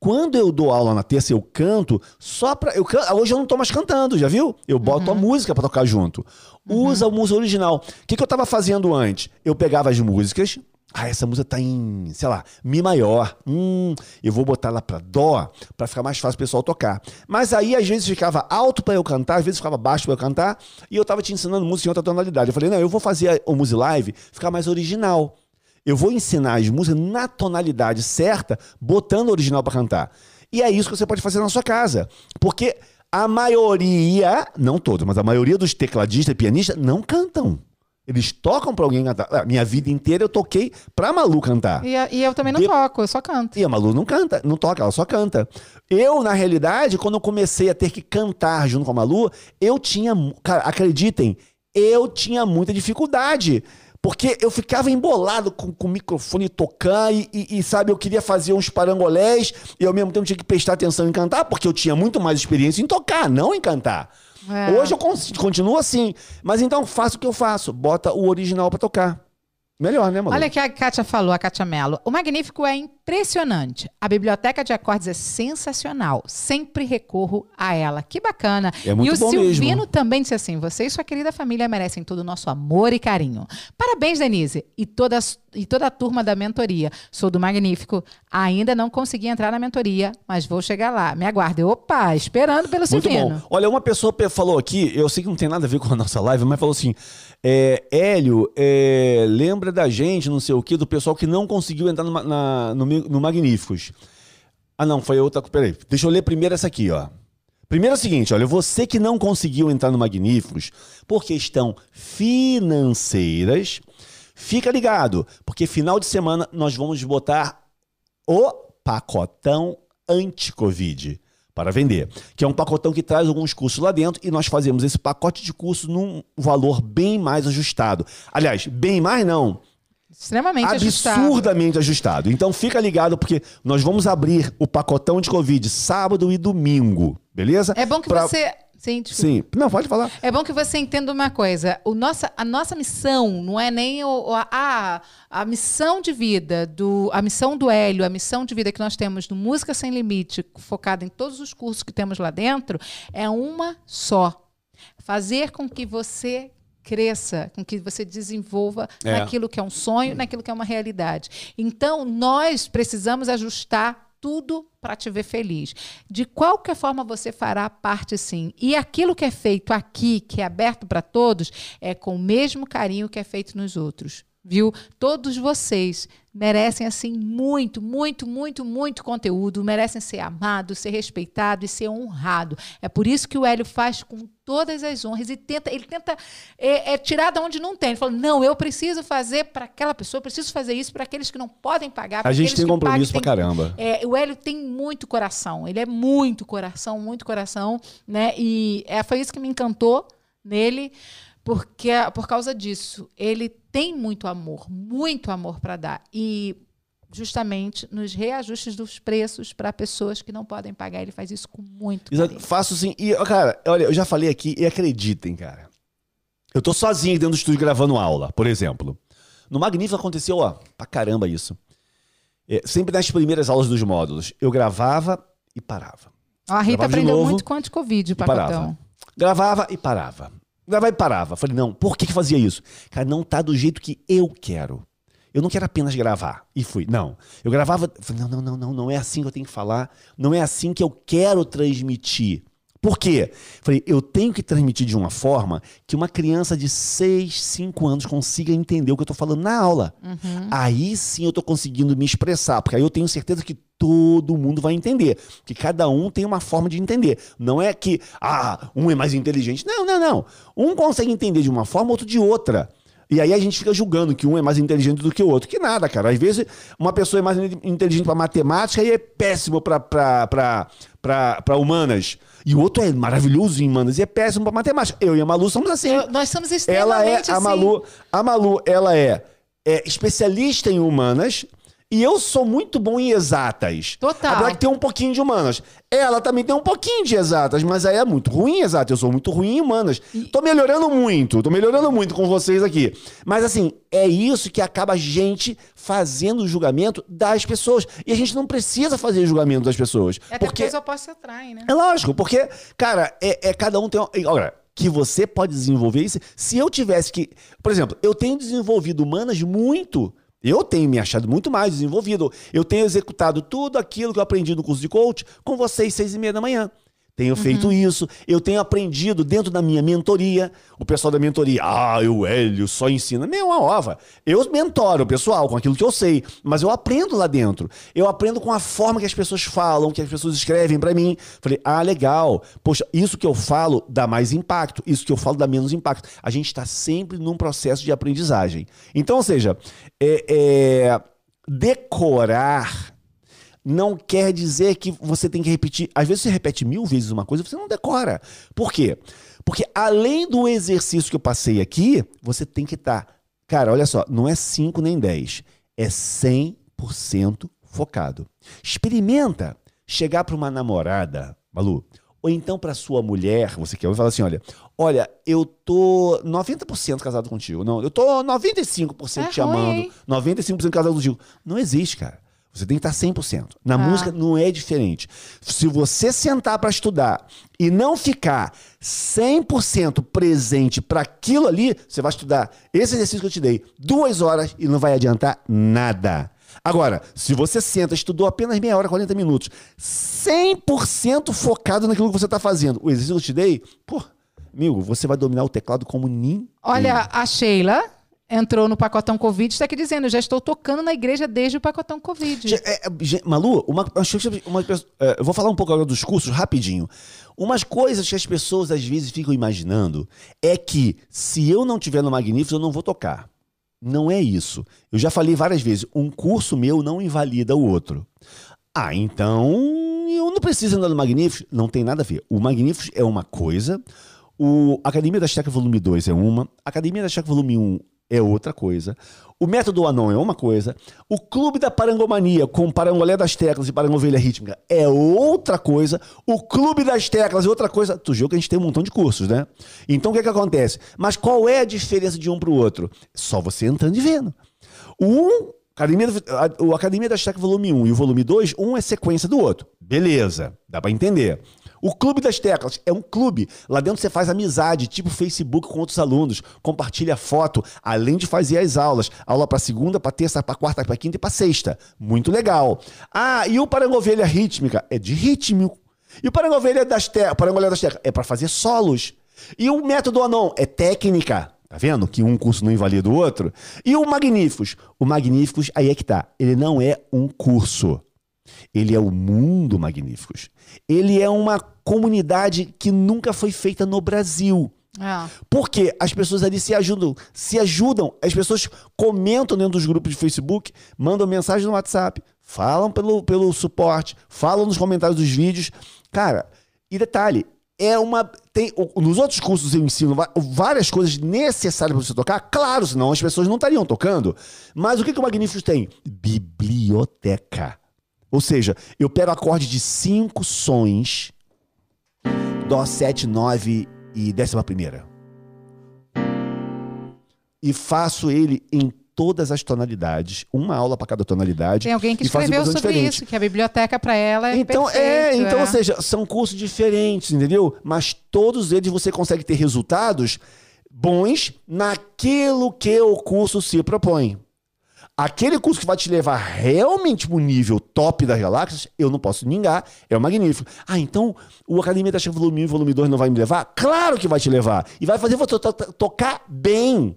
Quando eu dou aula na terça, eu canto só pra. Eu can... Hoje eu não tô mais cantando, já viu? Eu boto a música pra tocar junto. Usa a música original. O que, que eu tava fazendo antes? Eu pegava as músicas. Ah, essa música tá em, sei lá, Mi maior. Hum, eu vou botar lá pra Dó pra ficar mais fácil o pessoal tocar. Mas aí, às vezes, ficava alto pra eu cantar, às vezes ficava baixo pra eu cantar, e eu tava te ensinando música em outra tonalidade. Eu falei, não, eu vou fazer o Music Live ficar mais original. Eu vou ensinar as músicas na tonalidade certa, botando o original para cantar. E é isso que você pode fazer na sua casa. Porque a maioria, não todos, mas a maioria dos tecladistas e pianistas não cantam. Eles tocam para alguém cantar. Minha vida inteira eu toquei pra Malu cantar. E, a- e eu também não De- toco, eu só canto. E a Malu não canta, não toca, ela só canta. Eu, na realidade, quando eu comecei a ter que cantar junto com a Malu, eu tinha, cara, acreditem, eu tinha muita dificuldade. Porque eu ficava embolado com, com o microfone tocar e, e- e, sabe, eu queria fazer uns parangolés e ao mesmo tempo tinha que prestar atenção em cantar, porque eu tinha muito mais experiência em tocar, não em cantar. É. Hoje eu continuo assim. Mas então faça o que eu faço, bota o original pra tocar. Melhor, né, Malu? Olha o que a Kátia falou, a Kátia Mello. O Magnífico é impressionante. A biblioteca de acordes é sensacional. Sempre recorro a ela. Que bacana. É muito e o bom Silvino mesmo. também disse assim: você e sua querida família merecem todo o nosso amor e carinho. Parabéns, Denise, e toda, e toda a turma da mentoria. Sou do Magnífico. Ainda não consegui entrar na mentoria, mas vou chegar lá. Me aguarde. Opa, esperando pelo Muito Silvino. bom. Olha, uma pessoa pe- falou aqui, eu sei que não tem nada a ver com a nossa live, mas falou assim: é, Hélio, é, lembra da gente, não sei o quê, do pessoal que não conseguiu entrar no, na- no, no Magníficos. Ah, não, foi outra. Peraí, deixa eu ler primeiro essa aqui, ó. Primeiro é o seguinte, olha, você que não conseguiu entrar no Magníficos por questão financeiras, fica ligado, porque final de semana nós vamos botar o pacotão anti-Covid para vender, que é um pacotão que traz alguns cursos lá dentro e nós fazemos esse pacote de curso num valor bem mais ajustado. Aliás, bem mais não, Extremamente ajustado. absurdamente ajustado. Então fica ligado porque nós vamos abrir o pacotão de Covid sábado e domingo, beleza? É bom que Pra- você. Sim, desculpa. Sim, não, pode falar. É bom que você entenda uma coisa. O nossa, a nossa missão não é nem o, a, a, missão de vida, do, a missão do Hélio, a missão de vida que nós temos no Música Sem Limite, focada em todos os cursos que temos lá dentro, é uma só. Fazer com que você cresça, com que você desenvolva É. naquilo que é um sonho, naquilo que é uma realidade. Então, nós precisamos ajustar tudo para te ver feliz. De qualquer forma você fará parte sim. E aquilo que é feito aqui, que é aberto para todos, é com o mesmo carinho que é feito nos outros. Viu? Todos vocês merecem assim muito, muito, muito, muito conteúdo, merecem ser amados, ser respeitado e ser honrado. É por isso que o Hélio faz com todas as honras e tenta, ele tenta é, é, tirar da onde não tem. Ele fala: "Não, eu preciso fazer para aquela pessoa, eu preciso fazer isso para aqueles que não podem pagar, A gente tem compromisso tem- caramba. é, o Hélio tem muito coração. Ele é muito coração, muito coração, né? E é, foi isso que me encantou nele, porque por causa disso ele tem muito amor, muito amor para dar e justamente nos reajustes dos preços para pessoas que não podem pagar, ele faz isso com muito Exato, carinho. Faço sim. E, cara, olha, eu já falei aqui e acreditem, cara. Eu tô sozinho dentro do estúdio gravando aula, por exemplo. No Magnífico aconteceu, ó, pra caramba isso. É, sempre nas primeiras aulas dos módulos, eu gravava e parava. A Rita Gravava de aprendeu novo muito com anti-covid, parava. pacotão. Gravava e parava. E parava. Falei, não, por que, que fazia isso? Cara, não tá do jeito que eu quero. Eu não quero apenas gravar. E fui. Não. Eu gravava. Falei, não, não, não, não, não é assim que eu tenho que falar. Não é assim que eu quero transmitir. Por quê? Falei, eu tenho que transmitir de uma forma que uma criança de 6, 5 anos consiga entender o que eu tô falando na aula. Aí sim eu tô conseguindo me expressar, porque aí eu tenho certeza que todo mundo vai entender. Que cada um tem uma forma de entender. Não é que, ah, um é mais inteligente. Não, não, não. Um consegue entender de uma forma, outro de outra. E aí a gente fica julgando que um é mais inteligente do que o outro. Que nada, cara. Às vezes uma pessoa é mais inteligente para matemática e é péssimo para humanas. E o outro é maravilhoso em humanas e é péssimo para matemática. Eu e a Malu somos assim. Eu- nós somos Ela é extremamente a assim. Malu, a Malu, ela é, é especialista em humanas E eu sou muito bom em exatas. Total. A Black tem um pouquinho de humanas. Ela também tem um pouquinho de exatas, mas aí é muito ruim em exatas. Eu sou muito ruim em humanas. Tô melhorando muito, tô melhorando muito com vocês aqui. Mas assim, é isso que acaba a gente fazendo o julgamento das pessoas. E a gente não precisa fazer julgamento das pessoas. É porque porque os opostos se atraem, né? é lógico, porque, cara, é, é cada um tem. uma- Olha, que você pode desenvolver isso. Se eu tivesse que. Por exemplo, eu tenho desenvolvido humanas muito. Eu tenho me achado muito mais desenvolvido. Eu tenho executado tudo aquilo que eu aprendi no curso de coach com vocês, seis e meia da manhã. Tenho feito isso. Eu tenho aprendido dentro da minha mentoria. O pessoal da mentoria, ah, o Hélio só ensina. Meu, uma ova. Eu mentoro o pessoal com aquilo que eu sei, mas eu aprendo lá dentro. Eu aprendo com a forma que as pessoas falam, que as pessoas escrevem pra mim. Falei, ah, legal. Poxa, isso que eu falo dá mais impacto, isso que eu falo dá menos impacto. A gente está sempre num processo de aprendizagem. Então, ou seja, é- é, decorar não quer dizer que você tem que repetir. Às vezes você repete mil vezes uma coisa e você não decora. Por quê? Porque além do exercício que eu passei aqui, você tem que estar. cara, olha só, não é 5 nem 10, é 100% focado. Experimenta chegar para uma namorada, Malu, ou então para sua mulher, você quer, falar assim: olha, olha, eu tô 90% casado contigo. Não, eu tô 95% É te ruim, amando, hein? 95% casado contigo. Não existe, cara. Você tem que estar 100%. Na Ah. música não é diferente. Se você sentar para estudar e não ficar 100% presente para aquilo ali, você vai estudar esse exercício que eu te dei duas horas e não vai adiantar nada. Agora, se você senta, estudou apenas meia hora, 40 minutos, 100% focado naquilo que você está fazendo, o exercício que eu te dei, pô, amigo, você vai dominar o teclado como ninguém. Olha, a Sheila entrou no pacotão Covid, está aqui dizendo, já estou tocando na igreja desde o pacotão Covid. É, é, Malu, uma, uma pessoa- é, eu vou falar um pouco agora dos cursos rapidinho. Umas coisas que as pessoas às vezes ficam imaginando é que se eu não tiver no Magníficos, eu não vou tocar. Não é isso. Eu já falei várias vezes, um curso meu não invalida o outro. Ah, então eu não preciso andar no Magníficos. Não tem nada a ver. O Magníficos é uma coisa, o Academia da Checa Volume 2 é uma, Academia da Checa Volume 1 é outra coisa. O Método Anon é uma coisa. O Clube da Parangomania, com Parangolé das Teclas e Parangovelha Rítmica, é outra coisa. O Clube das Teclas é outra coisa. Tu viu que a gente tem um montão de cursos, né? Então o que, que acontece? Mas qual é a diferença de um para o outro? Só você entrando e vendo. O um, Academia, o Academia da Checa Volume 1 e o Volume 2, um é sequência do outro. Beleza, dá pra entender. O Clube das Teclas é um clube. Lá dentro você faz amizade, tipo Facebook com outros alunos, compartilha foto, além de fazer as aulas. Aula pra segunda, pra terça, pra quarta, pra quinta e pra sexta. Muito legal. Ah, e o Parangovelha Rítmica é de ritmo. E o Parangovelha das Teclas, Parangolé das Teclas é pra fazer solos. E o Método Anon é técnica. Tá vendo? Que um curso não invalida o outro. E o Magníficos? O Magníficos, aí é que tá. Ele não é um curso. Ele é o mundo Magníficos. Ele é uma comunidade que nunca foi feita no Brasil. Ah, Porque as pessoas ali se ajudam, se ajudam. As pessoas comentam dentro dos grupos de Facebook, mandam mensagem no WhatsApp, falam pelo, pelo suporte, falam nos comentários dos vídeos. Cara, e detalhe, é uma. Tem, nos outros cursos eu ensino várias coisas necessárias para você tocar. Claro, senão as pessoas não estariam tocando. Mas o que, que o Magníficos tem? Biblioteca. Ou seja, eu pego acorde de cinco sons, Dó, 7, 9 e décima primeira e faço ele em todas as tonalidades, uma aula para cada tonalidade. tem alguém que escreveu sobre diferente. isso, que a biblioteca para ela é Então, é, perfeito, então, é. ou seja, são cursos diferentes, entendeu? Mas todos eles você consegue ter resultados bons naquilo que o curso se propõe. Aquele curso que vai te levar realmente o nível top das galáxias, eu não posso negar, é o magnífico. Ah, então o Academia da Chefe Volume 1 e Volume 2 não vai me levar? Claro que vai te levar. E vai fazer você to- to- tocar bem.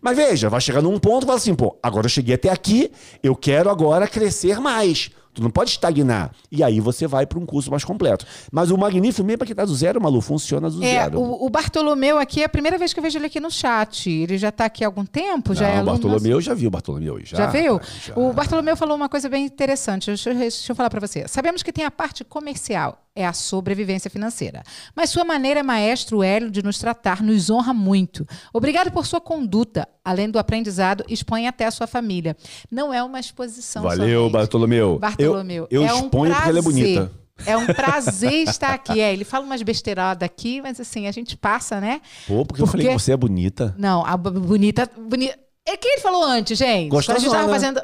Mas veja, vai chegar num ponto e fala assim, pô, agora eu cheguei até aqui, eu quero agora crescer mais. Tu não pode estagnar. E aí você vai para um curso mais completo. Mas o Magnífico, mesmo para quem tá do zero, Malu, funciona do É, zero. o, o Bartolomeu aqui é a primeira vez que eu vejo ele aqui no chat. Ele já está aqui há algum tempo? Já não, é o nosso? Bartolomeu, eu já vi o Bartolomeu. Já, Já rapaz, já. O Bartolomeu falou uma coisa bem interessante. Deixa eu, deixa eu falar para você. Sabemos que tem a parte comercial, é a sobrevivência financeira. Mas sua maneira, maestro Hélio, de nos tratar, nos honra muito. Obrigado por sua conduta. Além do aprendizado, expõe até a sua família. Não é uma exposição Valeu, somente. Bartolomeu. Bartolomeu. Eu, eu é um exponho porque ela é prazer. bonita. É um prazer estar aqui. É, ele fala umas besteiradas aqui, mas assim, a gente passa, né? Pô, porque eu falei que Porque- você é bonita. Não, a bonita. bonita. É que ele falou antes, gente. Quando a gente tava Gostosona. fazendo.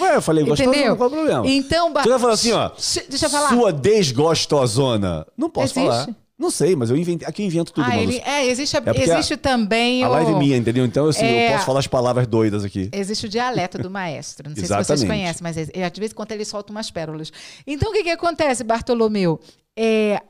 Ué, eu falei gostosa, Entendeu? qual é o problema? Então, Bar- Tu vai falar assim, ó. Deixa eu falar. Sua desgostosona. Não posso Existe? falar. Não sei, mas eu inventei. Aqui eu invento tudo, ah, ele, é, existe, a- porque existe também A o. live é minha, entendeu? Então, assim, É. eu posso falar as palavras doidas aqui. Existe o dialeto do maestro. Não sei se vocês conhecem, mas é- é, de vez em quando ele solta umas pérolas. Então, o que, que acontece, Bartolomeu? É,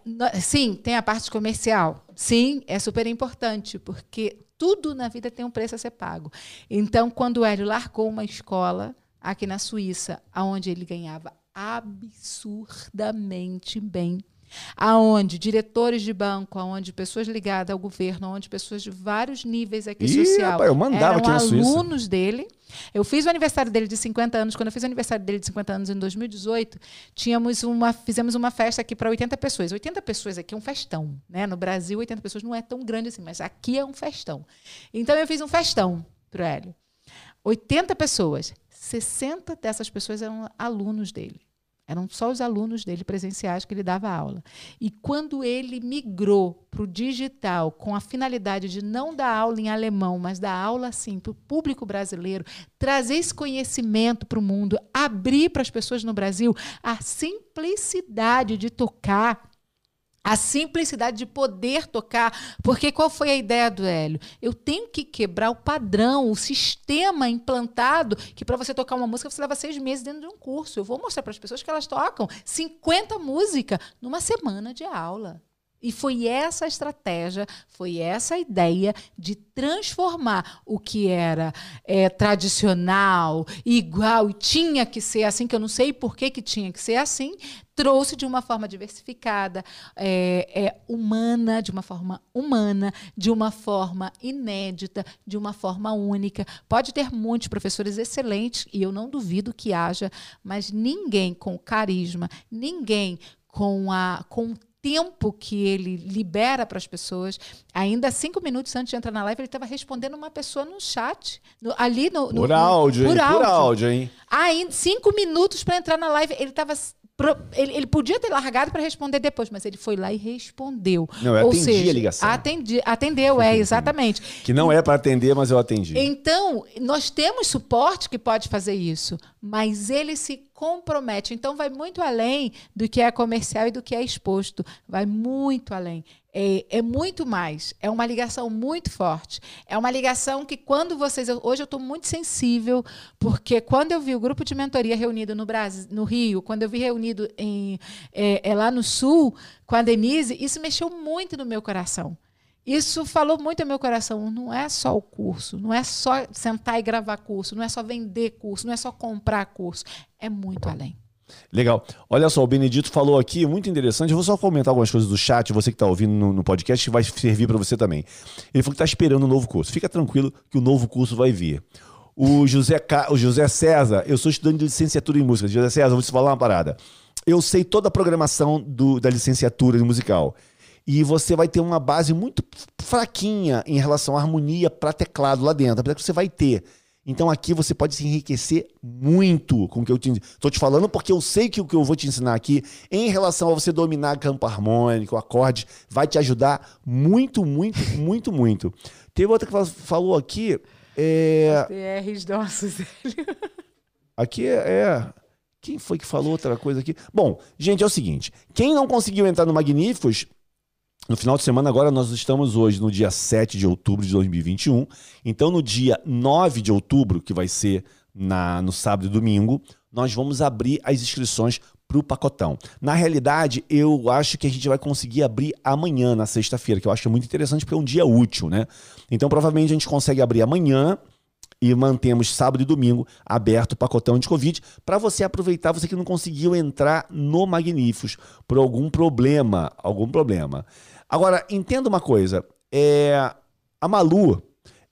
sim, tem a parte comercial. Sim, é super importante, porque tudo na vida tem um preço a ser pago. Então, quando o Hélio largou uma escola aqui na Suíça, onde ele ganhava absurdamente bem, aonde diretores de banco, aonde pessoas ligadas ao governo, aonde pessoas de vários níveis aqui Ih, social rapaz, eu mandava eram aqui na Suíça. alunos dele. Eu fiz o aniversário dele de 50 anos. Quando eu fiz o aniversário dele de 50 anos em 2018, tínhamos uma, fizemos uma festa aqui para 80 pessoas. 80 pessoas aqui é um festão, né? No Brasil, 80 pessoas não é tão grande assim, mas aqui é um festão. Então eu fiz um festão pro Hélio. 80 pessoas. 60 dessas pessoas eram alunos dele. Eram só os alunos dele presenciais que ele dava aula. E quando ele migrou para o digital com a finalidade de não dar aula em alemão, mas dar aula assim para o público brasileiro, trazer esse conhecimento para o mundo, abrir para as pessoas no Brasil a simplicidade de tocar a simplicidade de poder tocar, porque qual foi a ideia do Hélio? Eu tenho que quebrar o padrão, o sistema implantado, que para você tocar uma música você leva seis meses dentro de um curso. Eu vou mostrar para as pessoas que elas tocam 50 músicas numa semana de aula. E foi essa estratégia, foi essa ideia de transformar o que era é, tradicional, igual, e tinha que ser assim, que eu não sei por que, que tinha que ser assim, trouxe de uma forma diversificada, é, é, humana, de uma forma humana, de uma forma inédita, de uma forma única. Pode ter muitos professores excelentes, e eu não duvido que haja, mas ninguém com carisma, ninguém com, a, com o tempo que ele libera para as pessoas. Ainda cinco minutos antes de entrar na live, ele estava respondendo uma pessoa no chat, no- ali no, no Por no- áudio, por hein? Por áudio. áudio, hein? Ainda cinco minutos para entrar na live, ele estava ele, ele podia ter largado para responder depois, mas ele foi lá e respondeu. Não, eu Ou atendi seja, a ligação. atendi- atendeu, é, exatamente. Que não é para atender, mas eu atendi. Então, nós temos suporte que pode fazer isso, mas ele se compromete. Então, vai muito além do que é comercial e do que é exposto. Vai muito além. É, é muito mais. É uma ligação muito forte. É uma ligação que, quando vocês. hoje eu estou muito sensível, porque quando eu vi o grupo de mentoria reunido no Brasil, no Rio, quando eu vi reunido em, é, é lá no Sul, com a Denise, isso mexeu muito no meu coração. Isso falou muito ao meu coração. Não é só o curso, não é só sentar e gravar curso, não é só vender curso, não é só comprar curso. É muito além. Legal. Olha só, o Benedito falou aqui, muito interessante. Eu vou só comentar algumas coisas do chat, você que está ouvindo no, no podcast, que vai servir para você também. Ele falou que está esperando um novo curso. Fica tranquilo que o novo curso vai vir. O José, o José César, eu sou estudante de licenciatura em música. José César, vou te falar uma parada. Eu sei toda a programação do- da licenciatura em musical. E você vai ter uma base muito fraquinha em relação à harmonia para teclado lá dentro, apesar que você vai ter. Então aqui você pode se enriquecer muito com o que eu te Estou te falando porque eu sei que o que eu vou te ensinar aqui, em relação a você dominar campo harmônico, acorde, vai te ajudar muito, muito, muito, muito. Teve outra que fal- falou aqui. É, PRs nossos. aqui é, é- Quem foi que falou outra coisa aqui? Bom, gente, é o seguinte: quem não conseguiu entrar no Magníficos, no final de semana, agora nós estamos hoje no dia 7 de outubro de 2021. Então, no dia 9 de outubro, que vai ser na, no sábado e domingo, nós vamos abrir as inscrições para o pacotão. Na realidade, eu acho que a gente vai conseguir abrir amanhã, na sexta-feira, que eu acho é muito interessante porque é um dia útil, né? Então, provavelmente a gente consegue abrir amanhã e mantemos sábado e domingo aberto o pacotão de Covid para você aproveitar, você que não conseguiu entrar no Magníficos por algum problema, algum problema. Agora, entenda uma coisa, é, a Malu,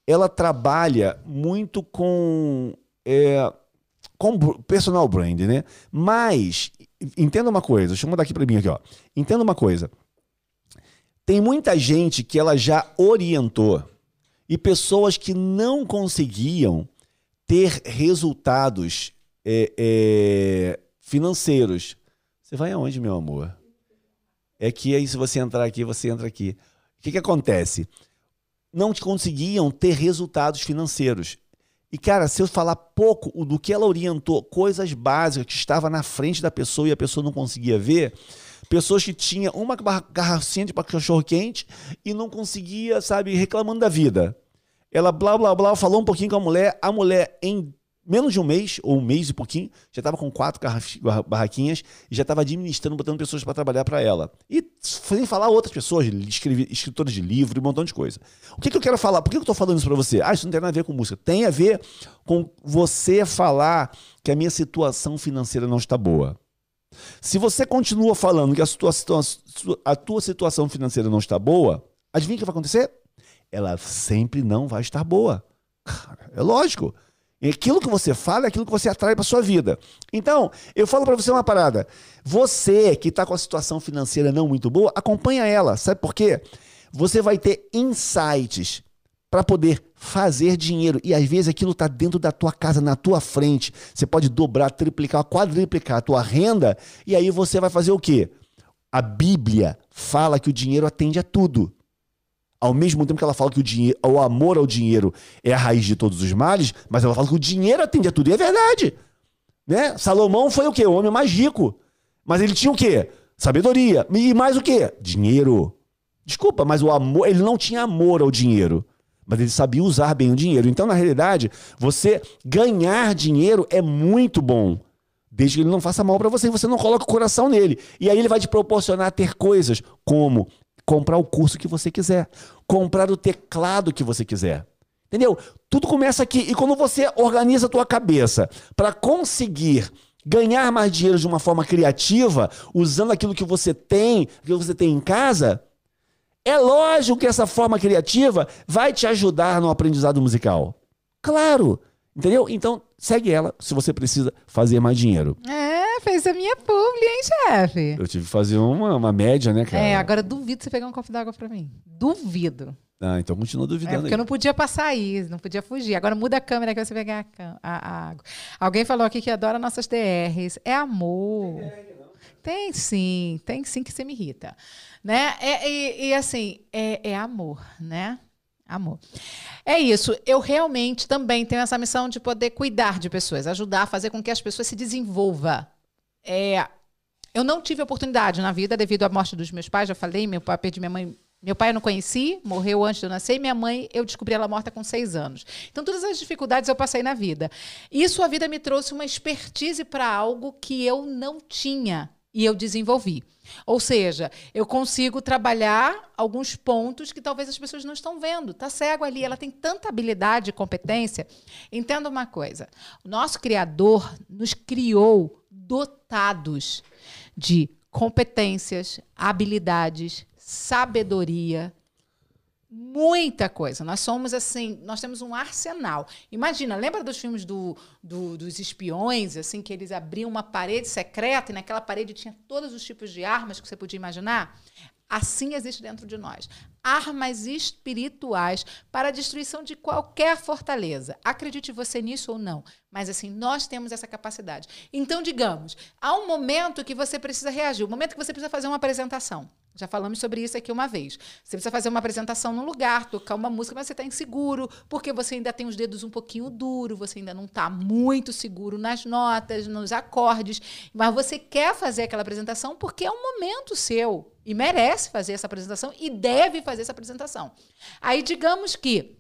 ela trabalha muito com, é, com personal brand, né? Mas, entenda uma coisa, deixa eu mudar aqui para mim aqui, ó. Entenda uma coisa, tem muita gente que ela já orientou e pessoas que não conseguiam ter resultados é, é, financeiros. Você vai aonde, meu amor? É que aí, se você entrar aqui, você entra aqui. O que, que acontece? Não conseguiam ter resultados financeiros. E, cara, se eu falar pouco do que ela orientou, coisas básicas que estava na frente da pessoa e a pessoa não conseguia ver, pessoas que tinham uma garrafinha de cachorro quente e não conseguia, sabe, reclamando da vida. Ela blá blá blá falou um pouquinho com a mulher, a mulher em menos de um mês, ou um mês e pouquinho, já estava com quatro barraquinhas e já estava administrando, botando pessoas para trabalhar para ela. E sem falar outras pessoas, escritores de livro, um montão de coisa. O que, que eu quero falar? Por que eu estou falando isso para você? Ah, isso não tem nada a ver com música. Tem a ver com você falar que a minha situação financeira não está boa. Se você continua falando que a, sua, a tua situação financeira não está boa, adivinha o que vai acontecer? ela sempre não vai estar boa. É lógico. Aquilo que você fala é aquilo que você atrai para sua vida. Então, eu falo para você uma parada. Você que está com a situação financeira não muito boa, acompanha ela. Sabe por quê? Você vai ter insights para poder fazer dinheiro. E às vezes aquilo está dentro da tua casa, na tua frente. Você pode dobrar, triplicar, quadriplicar a tua renda. E aí você vai fazer o quê? A Bíblia fala que o dinheiro atende a tudo ao mesmo tempo que ela fala que o, dinheiro, o amor ao dinheiro é a raiz de todos os males, mas ela fala que o dinheiro atende a tudo. E é verdade. Né? Salomão foi o quê? O homem mais rico. Mas ele tinha o quê? Sabedoria. E mais o quê? Dinheiro. Desculpa, mas o amor, ele não tinha amor ao dinheiro. Mas ele sabia usar bem o dinheiro. Então, na realidade, você ganhar dinheiro é muito bom. Desde que ele não faça mal para você e você não coloque o coração nele. E aí ele vai te proporcionar ter coisas como comprar o curso que você quiser, comprar o teclado que você quiser. Entendeu? Tudo começa aqui. E quando você organiza a tua cabeça para conseguir ganhar mais dinheiro de uma forma criativa, usando aquilo que você tem, aquilo que você tem em casa, é lógico que essa forma criativa vai te ajudar no aprendizado musical. Claro. Entendeu? Então, segue ela se você precisa fazer mais dinheiro. É, fez a minha publi, hein, chefe? Eu tive que fazer uma, uma média, né, cara? É, agora duvido você pegar um copo d'água pra mim. Duvido. Ah, então continua duvidando. É, porque aí. eu não podia passar aí, não podia fugir. Agora muda a câmera que você pegar a, água. Alguém falou aqui que adora nossas DRs. É amor. Tem sim, tem sim que você me irrita. Né? É, e, e assim, é, é amor, né? Amor. É isso. Eu realmente também tenho essa missão de poder cuidar de pessoas, ajudar a fazer com que as pessoas se desenvolvam. É, eu não tive oportunidade na vida devido à morte dos meus pais, já falei, meu pai perdi minha mãe. Meu pai eu não conheci, morreu antes de eu nascer, e minha mãe eu descobri ela morta com seis anos. Então, todas as dificuldades eu passei na vida. Isso a vida me trouxe uma expertise para algo que eu não tinha e eu desenvolvi. Ou seja, eu consigo trabalhar alguns pontos que talvez as pessoas não estão vendo. Tá cego ali, ela tem tanta habilidade e competência. Entenda uma coisa: o nosso Criador nos criou dotados de competências, habilidades, sabedoria, muita coisa. Nós somos assim, nós temos um arsenal. Imagina, lembra dos filmes do, do, dos espiões, assim, que eles abriam uma parede secreta e naquela parede tinha todos os tipos de armas que você podia imaginar? Assim existe dentro de nós. Armas espirituais para a destruição de qualquer fortaleza. Acredite você nisso ou não, mas assim, nós temos essa capacidade. Então, digamos, há um momento que você precisa reagir, o um momento que você precisa fazer uma apresentação. Já falamos sobre isso aqui uma vez. Você precisa fazer uma apresentação num lugar, tocar uma música, mas você está inseguro, porque você ainda tem os dedos um pouquinho duros, você ainda não está muito seguro nas notas, nos acordes, mas você quer fazer aquela apresentação porque é um momento seu e merece fazer essa apresentação e deve fazer essa apresentação. Aí, digamos que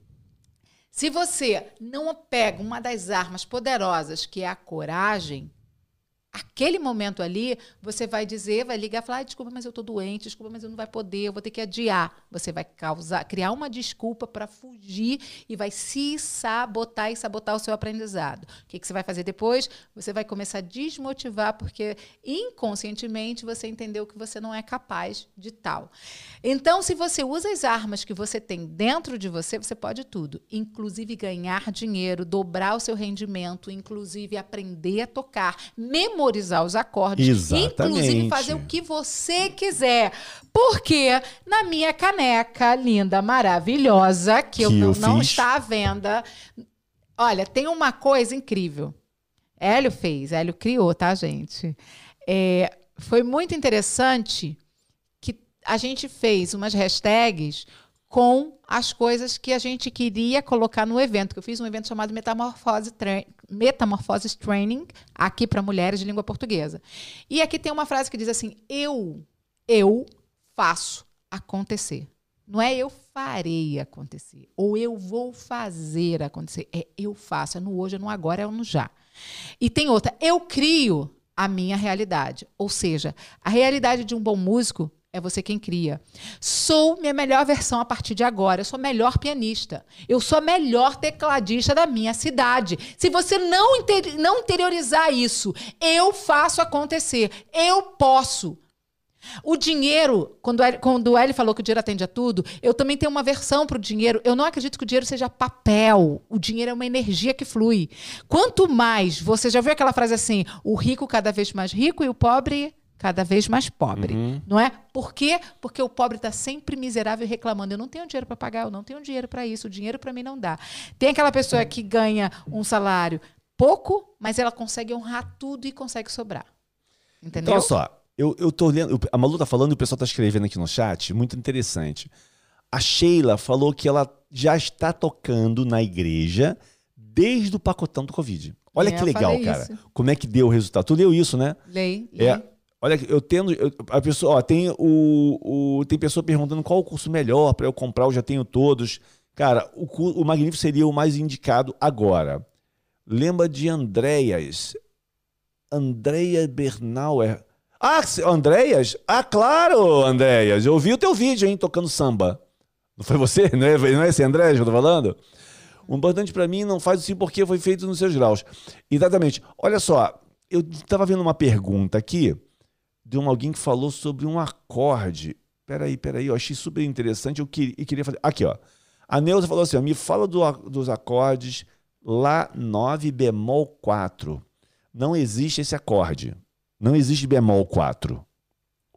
se você não pega uma das armas poderosas, que é a coragem, aquele momento ali, você vai dizer, vai ligar falar: ah, desculpa, mas eu estou doente, desculpa, mas eu não vai poder, eu vou ter que adiar. Você vai causar, criar uma desculpa para fugir e vai se sabotar e sabotar o seu aprendizado. O que, que você vai fazer depois? Você vai começar a desmotivar, porque inconscientemente você entendeu que você não é capaz de tal. Então, se você usa as armas que você tem dentro de você, você pode tudo, inclusive ganhar dinheiro, dobrar o seu rendimento, inclusive aprender a tocar, memorizar memorizar os acordes, Exatamente. inclusive fazer o que você quiser. Porque na minha caneca linda, maravilhosa, que, Que eu não, eu não fiz. está à venda, olha, tem uma coisa incrível. Hélio fez, Hélio criou, tá, gente? É, foi muito interessante que a gente fez umas hashtags com as coisas que a gente queria colocar no evento. que Eu fiz um evento chamado Metamorfose Tra Training, aqui para mulheres de língua portuguesa. E aqui tem uma frase que diz assim: Eu, eu faço acontecer. Não é eu farei acontecer, ou eu vou fazer acontecer. É eu faço, é no hoje, é no agora, é no já. E tem outra, eu crio a minha realidade. Ou seja, a realidade de um bom músico é você quem cria. Sou minha melhor versão a partir de agora. Eu sou a melhor pianista. Eu sou a melhor tecladista da minha cidade. Se você não, inter não interiorizar isso, eu faço acontecer. Eu posso. O dinheiro, quando quando o Eli falou que o dinheiro atende a tudo, eu também tenho uma versão para o dinheiro. Eu não acredito que o dinheiro seja papel. O dinheiro é uma energia que flui. Quanto mais, você já viu aquela frase assim: o rico cada vez mais rico e o pobre cada vez mais pobre. Não é? Por quê? Porque o pobre está sempre miserável e reclamando. Eu não tenho dinheiro para pagar, eu não tenho dinheiro para isso, o dinheiro para mim não dá. Tem aquela pessoa que ganha um salário pouco, mas ela consegue honrar tudo e consegue sobrar. Entendeu? Então, olha só, eu, eu tô lendo. A Malu tá falando e o pessoal tá escrevendo aqui no chat, muito interessante. A Sheila falou que ela já está tocando na igreja desde o pacotão do Covid. Olha É, que legal, cara. isso. Como é que deu o resultado? Tu leu isso, né? Lei. É. Olha, eu tendo. eu- a pessoa, ó, tem o, o- Tem pessoa perguntando qual o curso melhor para eu comprar, eu já tenho todos. Cara, o, o Magnífico seria o mais indicado agora. Lembra de Andréas. Andréia Bernauer. Ah, Andréas? Ah, claro, Andréas. Eu vi o teu vídeo, hein, tocando samba. Não foi você? Não é, não é esse Andréas que eu tô falando? O importante para mim não faz assim porque foi feito nos seus graus. Exatamente. Olha só, eu estava vendo uma pergunta aqui de um, alguém que falou sobre um acorde. Peraí, peraí, eu achei super interessante. Eu queria, queria fazer. Aqui, ó. A Neuza falou assim: ó, me fala do dos acordes Lá 9 bemol 4. Não existe esse acorde. Não existe bemol 4.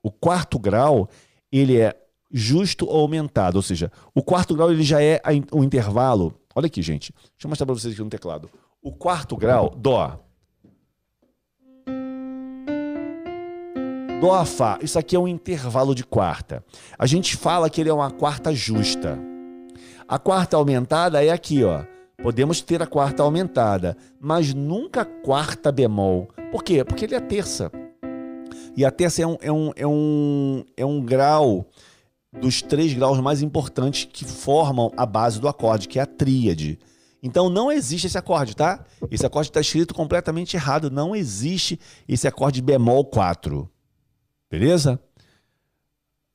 O quarto grau, ele é justo ou aumentado, ou seja, o quarto grau ele já é o intervalo. Olha aqui, gente. Deixa eu mostrar para vocês aqui no teclado. O quarto grau, dó. Dó, Fá. Isso aqui é um intervalo de quarta. A gente fala que ele é uma quarta justa. A quarta aumentada é aqui, ó. Podemos ter a quarta aumentada, mas nunca quarta bemol. Por quê? Porque ele é terça. E a terça é um, é um, é um, é um grau dos três graus mais importantes que formam a base do acorde, que é a tríade. Então não existe esse acorde, tá? Esse acorde está escrito completamente errado. Não existe esse acorde bemol 4. Beleza?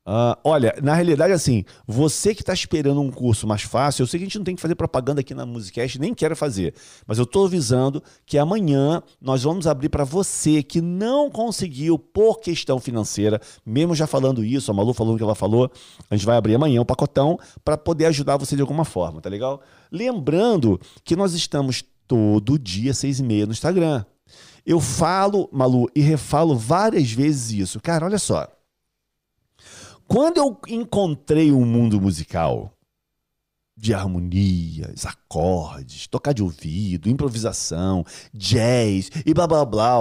Ah, olha, na realidade, assim, você que está esperando um curso mais fácil, eu sei que a gente não tem que fazer propaganda aqui na Musicast, nem quero fazer, mas eu estou avisando que amanhã nós vamos abrir para você que não conseguiu por questão financeira, mesmo já falando isso, a Malu falando que ela falou, a gente vai abrir amanhã um pacotão para poder ajudar você de alguma forma, tá legal? Lembrando que nós estamos todo dia, seis e meia, no Instagram. Eu falo, Malu, e refalo várias vezes isso. Cara, olha só. Quando eu encontrei um mundo musical de harmonias, acordes, tocar de ouvido, improvisação, jazz e blá blá blá,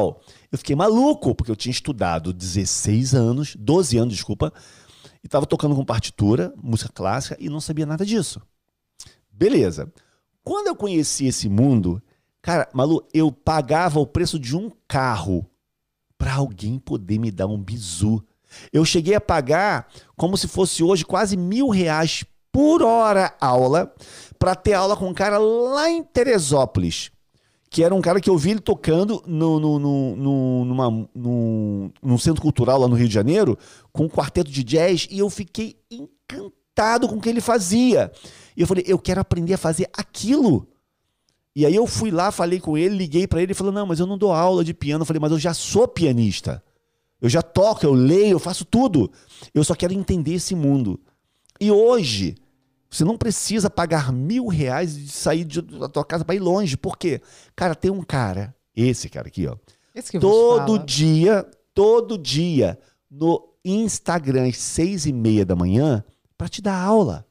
eu fiquei maluco, porque eu tinha estudado 16 anos, 12 anos, desculpa, e estava tocando com partitura, música clássica, e não sabia nada disso. Beleza. Quando eu conheci esse mundo, cara, Malu, eu pagava o preço de um carro para alguém poder me dar um bizu. Eu cheguei a pagar como se fosse hoje quase mil reais por hora aula para ter aula com um cara lá em Teresópolis que era um cara que eu vi ele tocando no, no, no, no, numa, no, num centro cultural lá no Rio de Janeiro, com um quarteto de jazz, e eu fiquei encantado com o que ele fazia. E eu falei, eu quero aprender a fazer aquilo. E aí eu fui lá, falei com ele, liguei para ele e falou: "Não, mas eu não dou aula de piano". Eu falei: "Mas eu já sou pianista. Eu já toco, eu leio, eu faço tudo. Eu só quero entender esse mundo". E hoje, você não precisa pagar mil reais e sair da tua casa para ir longe. Por quê? Cara, tem um cara, esse cara aqui, ó. Esse que todo dia, todo dia, no Instagram, às seis e meia da manhã, para te dar aula.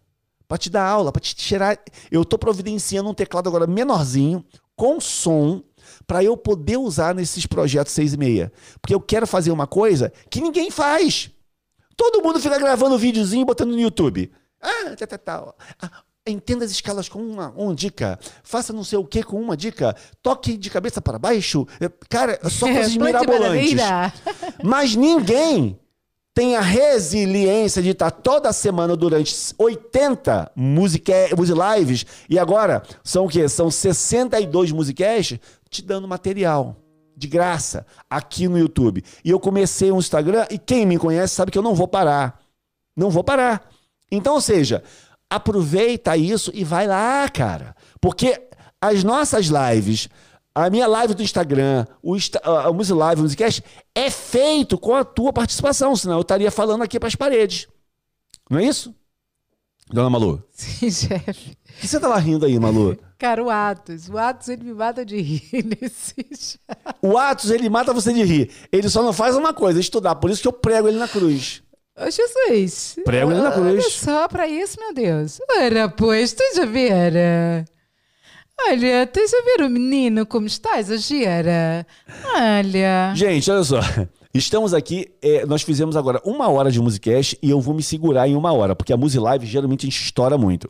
Para te dar aula, para te tirar. Eu tô providenciando um teclado agora menorzinho, com som, para eu poder usar nesses projetos seis e meia. Porque eu quero fazer uma coisa que ninguém faz. Todo mundo fica gravando videozinho e botando no YouTube. Ah, tá, tá, tá. Ah, entenda as escalas com uma, uma dica. Faça não sei o que com uma dica. Toque de cabeça para baixo. É, Cara, só coisas Plante mirabolantes. Mas ninguém tem a resiliência de estar toda semana durante 80 musique, music lives e agora são o quê? São 62 musicasts te dando material de graça aqui no YouTube. E eu comecei um Instagram e quem me conhece sabe que eu não vou parar. Não vou parar. Então, ou seja, aproveita isso e vai lá, cara. Porque as nossas lives, a minha live do Instagram, o, a Music Live, o Musicast, é feito com a tua participação, senão eu estaria falando aqui para as paredes. Não é isso? Dona Malu. Sim, chefe. O que você tava rindo aí, Malu? Cara, o Atos. O Atos, ele me mata de rir nesse. O Atos, ele mata você de rir. Ele só não faz uma coisa, estudar. Por isso que eu prego ele na cruz. Ô, Jesus. Prego ele na cruz. Olha só pra isso, meu Deus. Ora, pois, tu já viera? Olha, tu já viram o menino como está, exagera? Olha. Gente, olha só. Estamos aqui, é, nós fizemos agora uma hora de Musicast e eu vou me segurar em uma hora, porque a Music Live geralmente a gente estoura muito.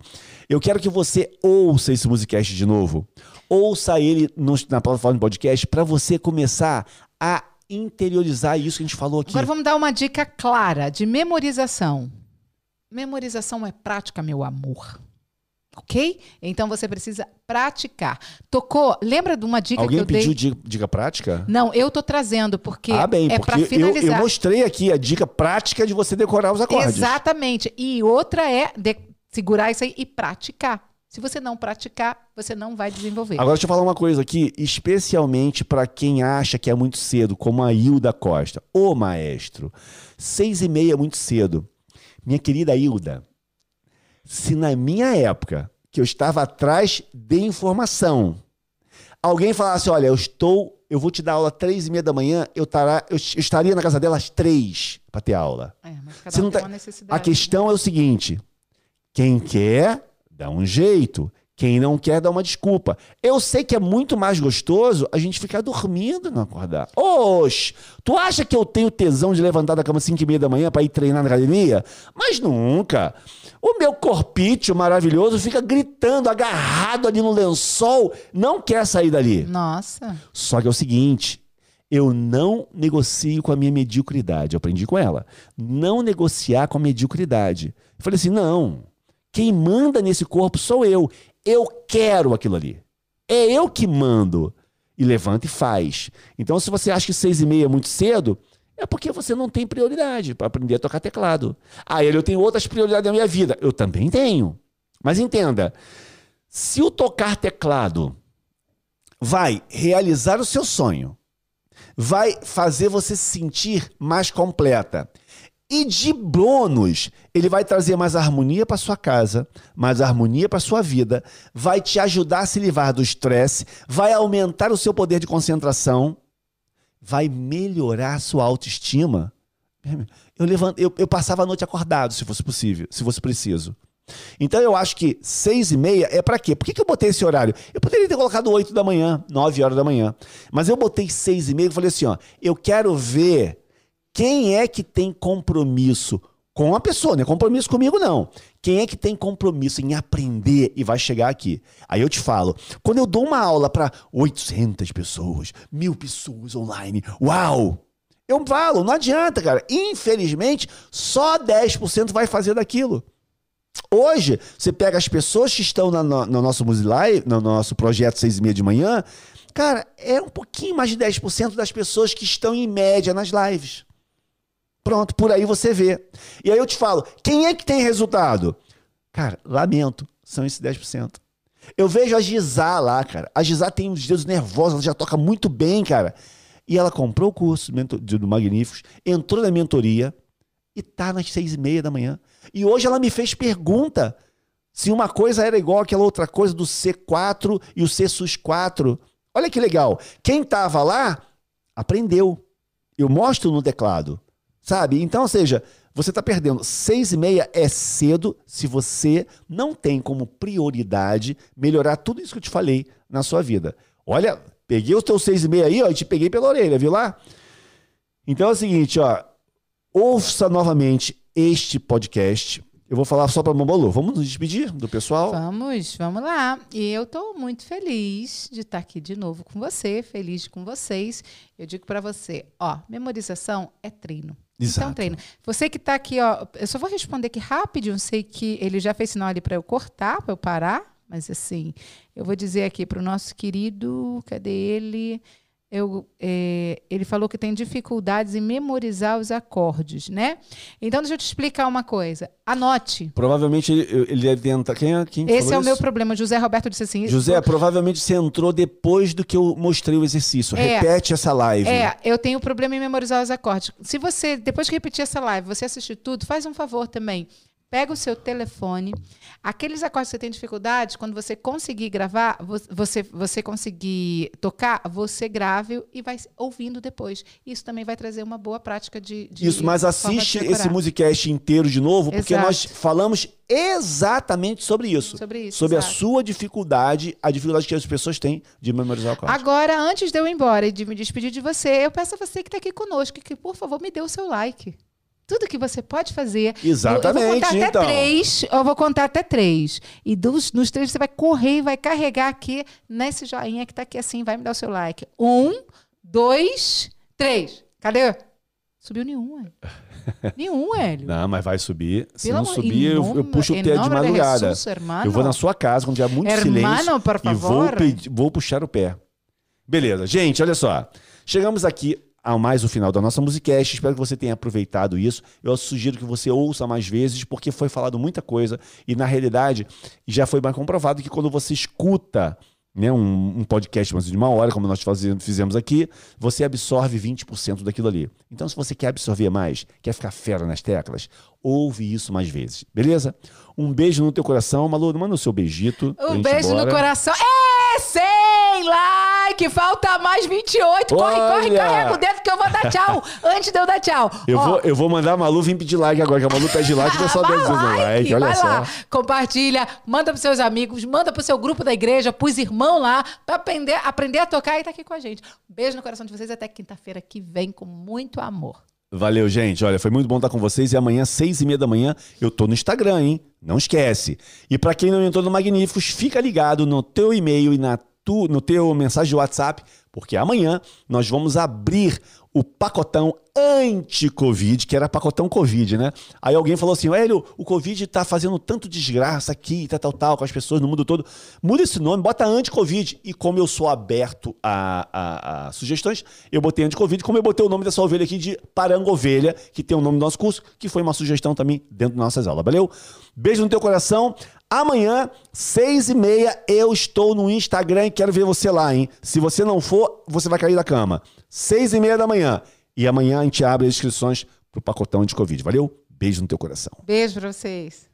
Eu quero que você ouça esse Musicast de novo. Ouça ele no- na plataforma de podcast para você começar a interiorizar isso que a gente falou aqui. Agora vamos dar uma dica clara de memorização. Memorização é prática, meu amor. Ok? Então você precisa praticar. Tocou? Lembra de uma dica Alguém que eu dei? pediu dica, dica prática? Não, eu tô trazendo porque ah, bem, é para porque eu, finalizar. eu mostrei aqui a dica prática de você decorar os acordes. Exatamente. E outra é de- segurar isso aí e praticar. Se você não praticar, você não vai desenvolver. Agora deixa eu falar uma coisa aqui, especialmente para quem acha que é muito cedo, como a Hilda Costa. Ô maestro, seis e meia é muito cedo. Minha querida Hilda, se na minha época, que eu estava atrás de informação, alguém falasse, olha, eu estou, eu vou te dar aula três e meia da manhã, eu, tará, eu estaria na casa dela às três para ter aula. É, Você um não tem tá- uma necessidade. A questão é o seguinte: quem quer, dá um jeito. Quem não quer, dá uma desculpa. Eu sei que é muito mais gostoso a gente ficar dormindo e não acordar. Oxe, tu acha que eu tenho tesão de levantar da cama às 5 e meia da manhã para ir treinar na academia? Mas nunca. O meu corpício maravilhoso fica gritando, agarrado ali no lençol, não quer sair dali. Nossa. Só que é o seguinte, eu não negocio com a minha mediocridade. Eu aprendi com ela. Não negociar com a mediocridade. Eu falei assim: não. Quem manda nesse corpo sou eu. Eu quero aquilo ali. É eu que mando. E levanta e faz. Então, se você acha que seis e meia é muito cedo, é porque você não tem prioridade para aprender a tocar teclado. Ah, eu tenho outras prioridades na minha vida. Eu também tenho. Mas entenda, se o tocar teclado vai realizar o seu sonho, vai fazer você se sentir mais completa. E de bônus, ele vai trazer mais harmonia para sua casa, mais harmonia para sua vida, vai te ajudar a se livrar do estresse, vai aumentar o seu poder de concentração, vai melhorar a sua autoestima. Eu, levanto, eu, eu passava a noite acordado, se fosse possível, se fosse preciso. Então eu acho que seis e meia é para quê? Por que, que eu botei esse horário? Eu poderia ter colocado oito da manhã, nove horas da manhã. Mas eu botei seis e meia e falei assim, ó, eu quero ver quem é que tem compromisso com a pessoa, não é compromisso comigo não. Quem é que tem compromisso em aprender e vai chegar aqui? Aí eu te falo, quando eu dou uma aula para 800 pessoas, mil pessoas online, uau! Eu falo, não adianta, cara. Infelizmente, só 10% vai fazer daquilo. Hoje, você pega as pessoas que estão na- no, no nosso Music Live, no nosso projeto 6 e meia de manhã, Cara, é um pouquinho mais de 10% das pessoas que estão em média nas lives. Pronto, por aí você vê. E aí eu te falo, quem é que tem resultado? Cara, lamento, são esses 10%. Eu vejo a Gisá lá, cara. A Gisá tem os dedos nervosos, ela já toca muito bem, cara. E ela comprou o curso do Magníficos, entrou na mentoria e tá nas seis e meia da manhã. E hoje ela me fez pergunta se uma coisa era igual àquela outra coisa do C4 e o C sus 4. Olha que legal. Quem tava lá aprendeu. Eu mostro no teclado. Sabe? Então, ou seja, você está perdendo. Seis e meia é cedo se você não tem como prioridade melhorar tudo isso que eu te falei na sua vida. Olha, peguei os teus seis e meia aí, ó, e te peguei pela orelha, viu lá? Então é o seguinte, ó, ouça novamente este podcast. Eu vou falar só para Mambalu. Vamos nos despedir do pessoal? Vamos, vamos lá. E eu estou muito feliz de estar aqui de novo com você, feliz com vocês. Eu digo para você, ó, memorização é treino. Então, Exato. Então treina. Você que está aqui, ó, eu só vou responder aqui rapidinho. Sei que ele já fez sinal ali para eu cortar, para eu parar, mas assim, eu vou dizer aqui para o nosso querido, cadê ele? Eu, é, ele falou que tem dificuldades em memorizar os acordes, né? Então, deixa eu te explicar uma coisa. Anote. Provavelmente ele, ele deve tentar. Quem, é, quem Esse é isso? o meu problema. José Roberto disse assim. José, provavelmente você entrou depois do que eu mostrei o exercício. É, Repete essa live. É, eu tenho problema em memorizar os acordes. Se você, depois que repetir essa live, você assistir tudo, faz um favor também. Pega o seu telefone. Aqueles acordes que você tem dificuldade, quando você conseguir gravar, você, você conseguir tocar, você grave e vai ouvindo depois. Isso também vai trazer uma boa prática de. de Isso, mas assiste esse musicast inteiro de novo, porque exato. nós falamos exatamente sobre isso. Sobre isso. Sobre exato. a sua dificuldade, a dificuldade que as pessoas têm de memorizar o acorde. Agora, antes de eu ir embora e de me despedir de você, eu peço a você que está aqui conosco que, por favor, me dê o seu like tudo que você pode fazer. Exatamente. Eu, eu vou contar então. até três. Eu vou contar até três. E dos, nos três você vai correr e vai carregar aqui nesse joinha que está aqui assim. Vai me dar o seu like. Um, dois, três. Cadê? Subiu nenhum, ué. Nenhum, Hélio. Não, mas vai subir. Se Pelo não subir, eu, eu, puxo o pé de madrugada. Jesus, eu vou na sua casa, quando tiver muito hermano, silêncio. Por favor. E vou, vou puxar o pé. Beleza. Gente, olha só. Chegamos aqui a mais o final da nossa musicast. Espero que você tenha aproveitado isso. Eu sugiro que você ouça mais vezes, porque foi falado muita coisa e, na realidade, já foi mais comprovado que quando você escuta né, um, um, podcast mais de uma hora, como nós fazemos, fizemos aqui, você absorve 20% daquilo ali. Então, se você quer absorver mais, quer ficar fera nas teclas, ouve isso mais vezes, beleza? Um beijo no teu coração, Malu, manda o seu beijito. Um beijo no coração. É, sei! 100 likes, falta mais 28. Corre, Olha. corre, carrega o dedo que eu vou dar tchau. Antes de eu dar tchau. Eu, Ó. vou, eu vou mandar a Malu vir pedir like agora, que a Malu pede like e o pessoal deve like. Olha vai só. Lá. Compartilha, manda pros seus amigos, manda pro seu grupo da igreja, pros irmãos lá, pra aprender, aprender a tocar e tá aqui com a gente. Beijo no coração de vocês até quinta-feira que vem com muito amor. Valeu, gente. Olha, foi muito bom estar com vocês. E amanhã, seis e meia da manhã, eu tô no Instagram, hein? Não esquece. E para quem não entrou no Magníficos, fica ligado no teu e-mail e na tu, no teu mensagem de WhatsApp, porque amanhã nós vamos abrir o pacotão anti-Covid, que era pacotão Covid, né? Aí alguém falou assim: Hélio, o Covid tá fazendo tanto desgraça aqui, tal, tal, tal, com as pessoas no mundo todo. Muda esse nome, bota anti-Covid. E como eu sou aberto a, a, a sugestões, eu botei anti-Covid, como eu botei o nome dessa ovelha aqui de Parangovelha, que tem o nome do nosso curso, que foi uma sugestão também dentro das nossas aulas. Valeu? Beijo no teu coração. Amanhã, seis e meia, eu estou no Instagram e quero ver você lá, hein? Se você não for, você vai cair da cama. Seis e meia da manhã. E amanhã a gente abre as inscrições pro pacotão de Covid. Valeu? Beijo no teu coração. Beijo pra vocês.